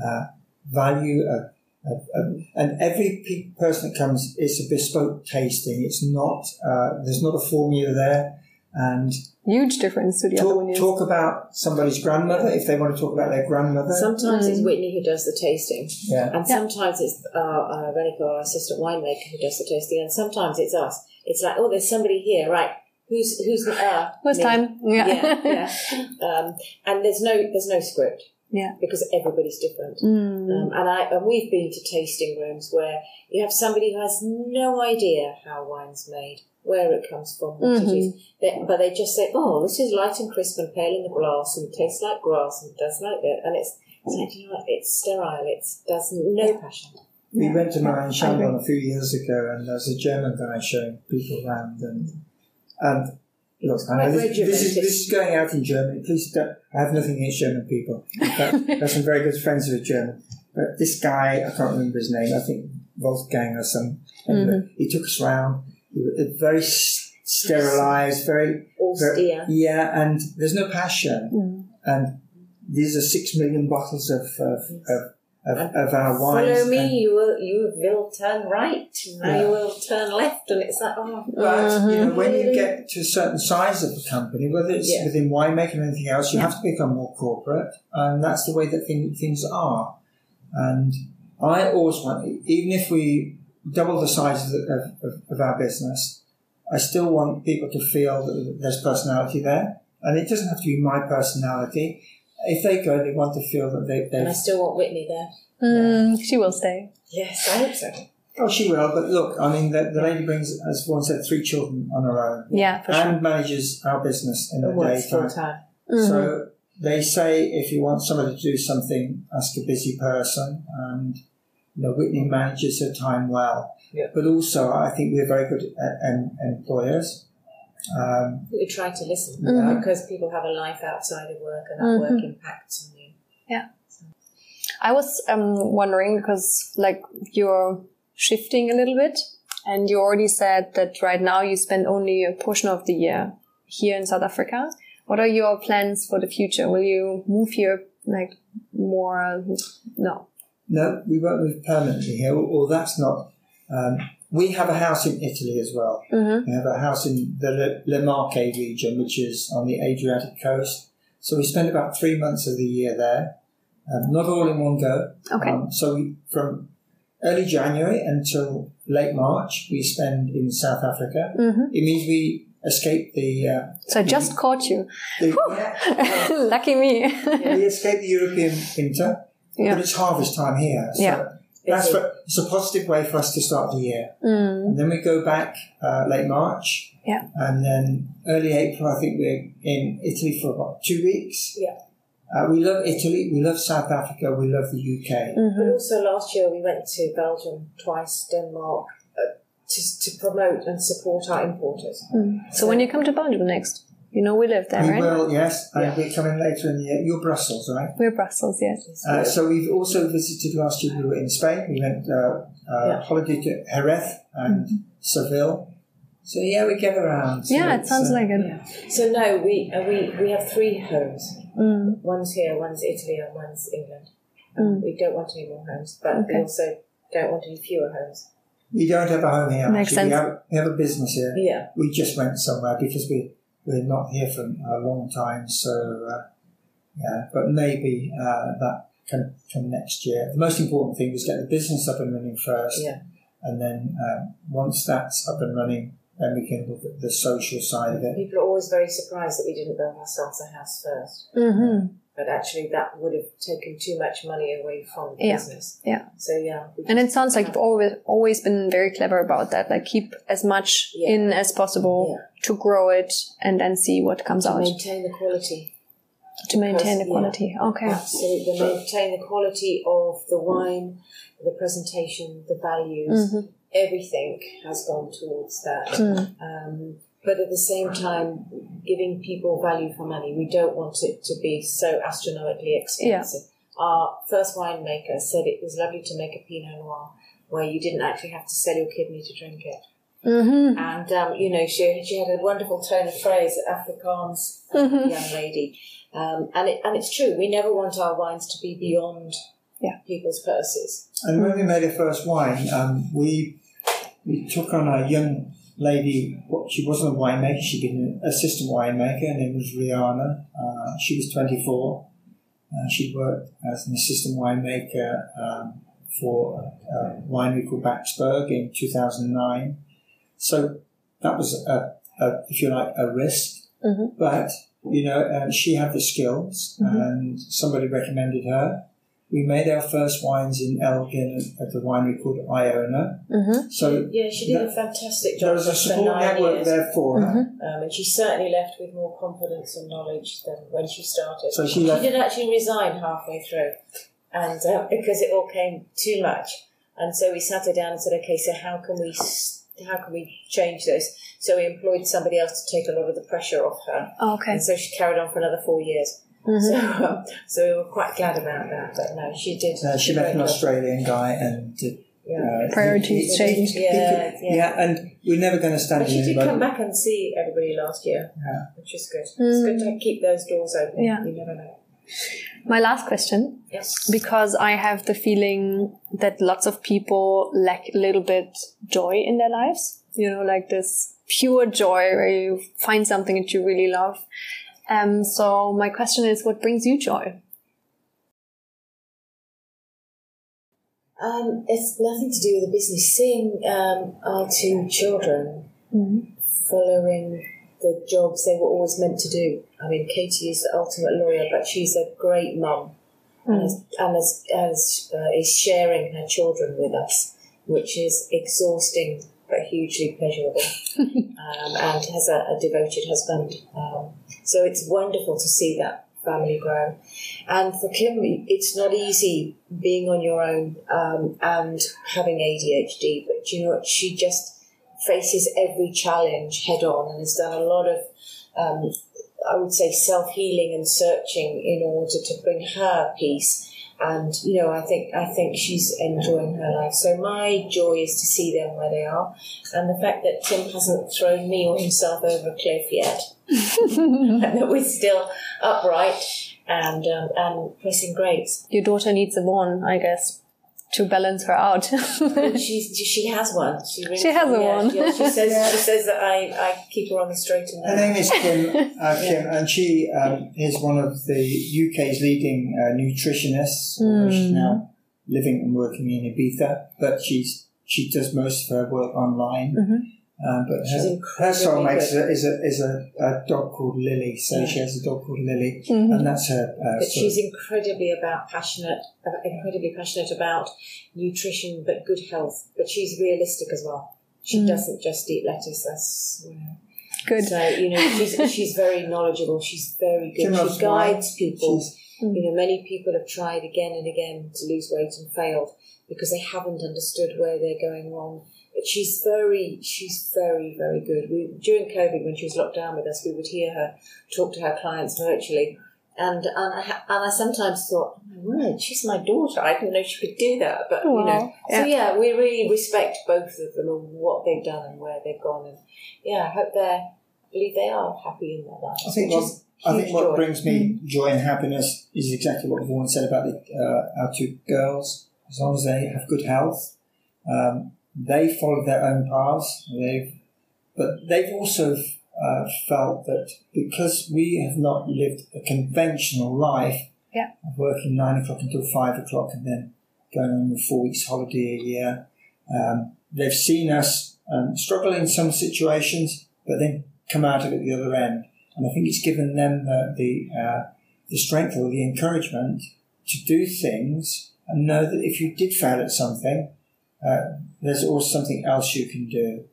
uh, value, uh, uh, uh, and every pe- person that comes, it's a bespoke tasting. It's not. Uh, there's not a formula there, and Huge difference to the other one. talk, is- talk about somebody's grandmother if they want to talk about their grandmother. Sometimes it's Mm. Whitney who does the tasting, yeah. and Yeah. sometimes it's uh, uh, Renica, our assistant winemaker, who does the tasting, and sometimes it's us. It's like, oh, there's somebody here, right? Who's who's uh, First time. Yeah. yeah, yeah. Um, and there's no there's no script. Yeah. because everybody's different. Mm. Um, and I and we've been to tasting rooms where you have somebody who has no idea how wine's made, where it comes from, what it is. They, but they just say, "Oh, this is light and crisp and pale in the glass, and tastes like grass, and does like that." And it's it's like you know, what? it's sterile. It does no passion. We went to Marin agree. Chandon a few years ago, and there was a German guy showing people around, and and look, I know Quite this, this is this is going out in Germany. Please don't. I have nothing against German people. In I have some very good friends who are German. But this guy, I can't remember his name. I think Wolfgang or some. and Mhm. He took us round. Very sterilized, very, very yeah, and there's no passion. Mm. And these are six million bottles of of, of, of, of our wines. Follow me, you will you will turn right. Yeah. you will turn left, and it's like oh, But you know, when you get to a certain size of the company, whether it's Yeah. within winemaking or anything else, you Yeah. have to become more corporate, and that's the way that thing, things are. And I always want, even if we double the size of, of, of, of our business, I still want people to feel that there's personality there, and it doesn't have to be my personality. If they go, they want to feel that they, and I still want Whitney there. Mm, she will stay. Yes, I hope so. Oh, she will. But look, I mean, the, the lady brings, as one said, three children on her own Yeah, for sure. and manages our business in the And works full daytime. time. Mhm. So they say if you want somebody to do something, ask a busy person. And you know, Whitney manages her time well. Yeah. But also, I think we're very good at, em- employers. Um, We try to listen Mhm. because people have a life outside of work and that Mhm. work impacts on you. Yeah. I was um, wondering because, like, you're shifting a little bit, and you already said that right now you spend only a portion of the year here in South Africa. What are your plans for the future? Will you move here, like, more? No. No, we won't move permanently here, or that's not. Um, we have a house in Italy as well. Mm-hmm. We have a house in the Le- Le Marche region, which is on the Adriatic coast. So we spend about three months of the year there, um, not all in one go. Okay. Um, so we, from early January until late March, we spend in South Africa. Mm-hmm. It means we escape the, uh, So I just caught you. the yeah, Lucky me. we escape the European winter, Yeah. but it's harvest time here. So Yeah. that's for, it's a positive way for us to start the year. Mm. And then we go back uh, late March. Yeah. And then early April, I think we're in Italy for about two weeks. Yeah. Uh, we love Italy, we love South Africa, we love the UK. But Mm-hmm. also last year we went to Belgium twice, Denmark, uh, to, to promote and support our importers. So when you come to Belgium next, you know we live there, we right? will, yes, and Yeah. we're coming later in the year. You're Brussels, right? We're Brussels, yes. Uh, so we've also visited last year, we were in Spain, we went uh, uh, Yeah. holiday to Jerez and Seville. So yeah, we get around. So Yeah, it sounds uh, like it. Yeah. So no, we uh, we we have three homes. Mm. One's here, one's Italy, and one's England. Mm. We don't want any more homes, but we also don't want any fewer homes. We don't have a home here. Makes actually. We sense. have, we have a business here. Yeah. we just went somewhere because we we're not here for a long time. So uh, yeah, but maybe uh, that can come next year. The most important thing was get the business up and running first, Yeah. and then um, once that's up and running, then we can look at the social side of it. People are always very surprised that we didn't build ourselves a house first. Mm-hmm. But actually, that would have taken too much money away from the Yeah. business. Yeah. So yeah. And it sounds like you've always always been very clever about that. Like keep as much Yeah. in as possible Yeah. to grow it and then see what comes out. to out maintain the quality. to maintain the quality. Okay. Absolutely, maintain the quality of the wine, the presentation, the values. Mhm. Everything has gone towards that. Mm. Um, but at the same time, giving people value for money. We don't want it to be so astronomically expensive. Our first winemaker said it was lovely to make a Pinot Noir where you didn't actually have to sell your kidney to drink it. Mm-hmm. And, um, you know, she, she had a wonderful tone of phrase, Afrikaans Mhm. young lady. Um, and, it, and it's true, we never want our wines to be beyond Yeah. people's purses. And when we made our first wine, um, we we took on a young lady. Well, she wasn't a winemaker; she'd been an assistant winemaker. Her name was Rihanna. Uh, she was twenty four. Uh, she worked as an assistant winemaker um, for a winery called Backsberg in two thousand nine. So that was a, a, if you like, a risk. Mhm. But you know, uh, she had the skills, Mhm. and somebody recommended her. We made our first wines in Elgin at the winery called Iona. Mm-hmm. So Yeah, she did a That- fantastic there job was a support nine network years. there for her. Um, and she certainly left with more confidence and knowledge than when she started. So she left- did actually resign halfway through, and uh, because it all came too much, and so we sat her down and said, "Okay, so how can we s- how can we change this?" So we employed somebody else to take a lot of the pressure off her, Okay. and so she carried on for another four years. Mhm. So, um, so we were quite glad about that. But no, she did. Uh, she met an well. Australian guy and did. Yeah. Uh, Priorities he- he- changed. he- he Yeah, yeah. yeah, and we're never going to stand But she did come back and see everybody last year, Yeah. which is good. It's good to keep those doors open. Mm. Yeah. You never know. My last question, Yes. because I have the feeling that lots of people lack a little bit joy in their lives. You know, like this pure joy where you find something that you really love. Um, so my question is, what brings you joy? Um, it's nothing to do with the business. Seeing um, our two children Mm-hmm. following the jobs they were always meant to do. I mean, Katie is the ultimate lawyer, but she's a great mum and, is, and is, is, uh, is sharing her children with us. which is exhausting but hugely pleasurable, um, and has a, a devoted husband. Um, so it's wonderful to see that family grow. And for Kim, it's not easy being on your own um, and having ADHD, but you know what? She just faces every challenge head on and has done a lot of, um, I would say, self healing and searching in order to bring her peace and you know I think I think she's enjoying her life. So my joy is to see them where they are, and the fact that Tim hasn't thrown me or himself over a cliff yet, and that we're still upright and um, and pressing grapes. Your daughter needs a one, I guess to balance her out. She's, she has one. She, really, she has a yeah, one. Yeah, she says yeah. she says that I, I keep her on the straight and narrow. Her name is Kim, uh, Kim and she um, is one of the UK's leading uh, nutritionists. Mm. She's now living and working in Ibiza, but she's she does most of her work online. Mm-hmm. Um, but her, her soulmate is, a, is, a, is a, a, dog called Lily, so yeah. she has a dog called Lily, mm-hmm. and that's her. Uh, but she's incredibly about passionate, incredibly passionate about nutrition, but good health. But she's realistic as well. She mm. doesn't just eat lettuce. That's you know. good. So you know, she's she's very knowledgeable. She's very good. She, she guides people. She's, you know, many people have tried again and again to lose weight and failed because they haven't understood where they're going wrong but she's very, she's very, very good. We during COVID, when she was locked down with us, we would hear her talk to her clients virtually, and and I, and I sometimes thought, oh my word, she's my daughter. I didn't know she could do that, but you know. Yeah. So yeah, we really respect both of them and what they've done and where they've gone, and yeah, I hope they're, I believe they are happy in their lives. I think what, I think what joy. brings me mm. joy and happiness is exactly what Vaughan said about the, uh, our two girls. As long as they have good health, um, they followed their own paths. They've, but they've also uh, felt that because we have not lived a conventional life yeah. of working nine o'clock until five o'clock and then going on a four weeks holiday a year, um, they've seen us um, struggle in some situations, but then come out of it the other end. And I think it's given them the the, uh, the strength or the encouragement to do things and know that if you did fail at something, uh, there's always something else you can do.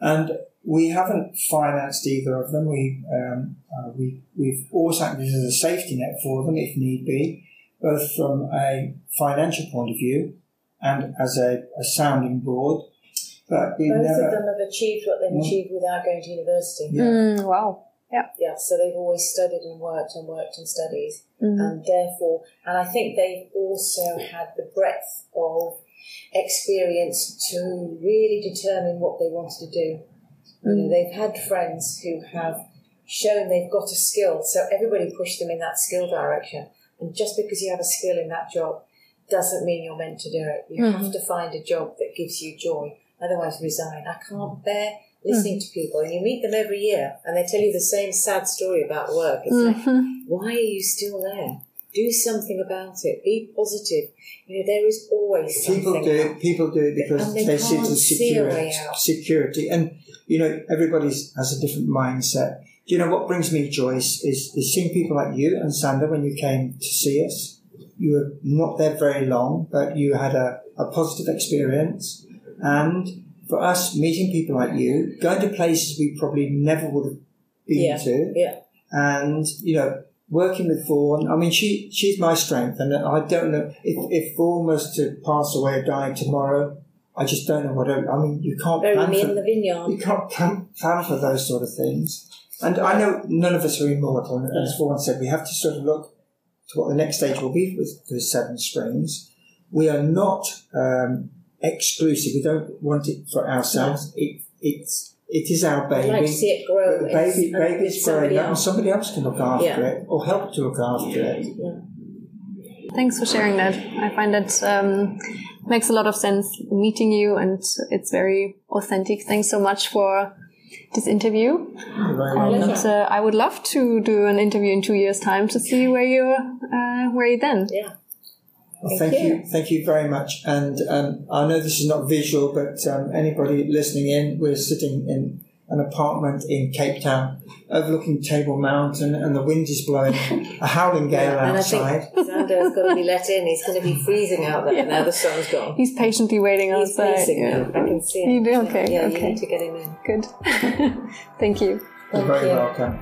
And we haven't financed either of them. We, um, uh, we, we've always acted as a safety net for them if need be, both from a financial point of view and as a, a sounding board. But Both never, of them have achieved what they've mm. achieved without going to university. Yeah. Mm, wow. Yeah. Yeah. So they've always studied and worked and worked and studied. Mm-hmm. And therefore, and I think they've also had the breadth of experience to really determine what they wanted to do. Mm. You know, mm. they've had friends who have shown they've got a skill, so everybody pushed them in that skill direction. And just because you have a skill in that job doesn't mean you're meant to do it. You mm-hmm. have to find a job that gives you joy. Otherwise, resign. I can't bear listening mm. to people, and you meet them every year, and they tell you the same sad story about work. It's mm-hmm. like, why are you still there? Do something about it. Be positive. You know, there is always something. people do it. People do it because they, they see the security. Security, and you know, everybody has a different mindset. Do you know what brings me joy is, is, is seeing people like you and Sandra when you came to see us. You were not there very long, but you had a, a positive experience, and for us, meeting people like you, going to places we probably never would have been yeah. to, yeah. and you know, working with Vaughan, I mean, she she's my strength, and I don't know if if Vaughan was to pass away or die tomorrow. I just don't know what. I, I mean, you can't Bury plan me for, in the vineyard. You can't plan, plan for those sort of things. And I know none of us are immortal. And as Vaughan said, we have to sort of look to what the next stage will be with, the Seven Springs. We are not um, exclusive. We don't want it for ourselves. It, it's it is our baby. I'd like to see it grow. The baby, baby's growing up, and somebody else can look after yeah. it or help to look after it. Yeah. Thanks for sharing that. I find that um, makes a lot of sense meeting you, and it's very authentic. Thanks so much for this interview. And uh, I would love to do an interview in two years' time to see where you uh, where you then. Yeah. Well, thank, thank you. you. thank you very much. And um, I know this is not visual, but um, anybody listening in, we're sitting in an apartment in Cape Town overlooking Table Mountain, and the wind is blowing a howling gale and I outside. think Xander's got to be let in. He's going to be freezing out there Yeah. now the sun's gone. He's patiently waiting He's outside. freezing yeah. now. I can see him. You do? Okay, Yeah, you okay. need to get him in. Good. Thank you. You're Thank very you. welcome.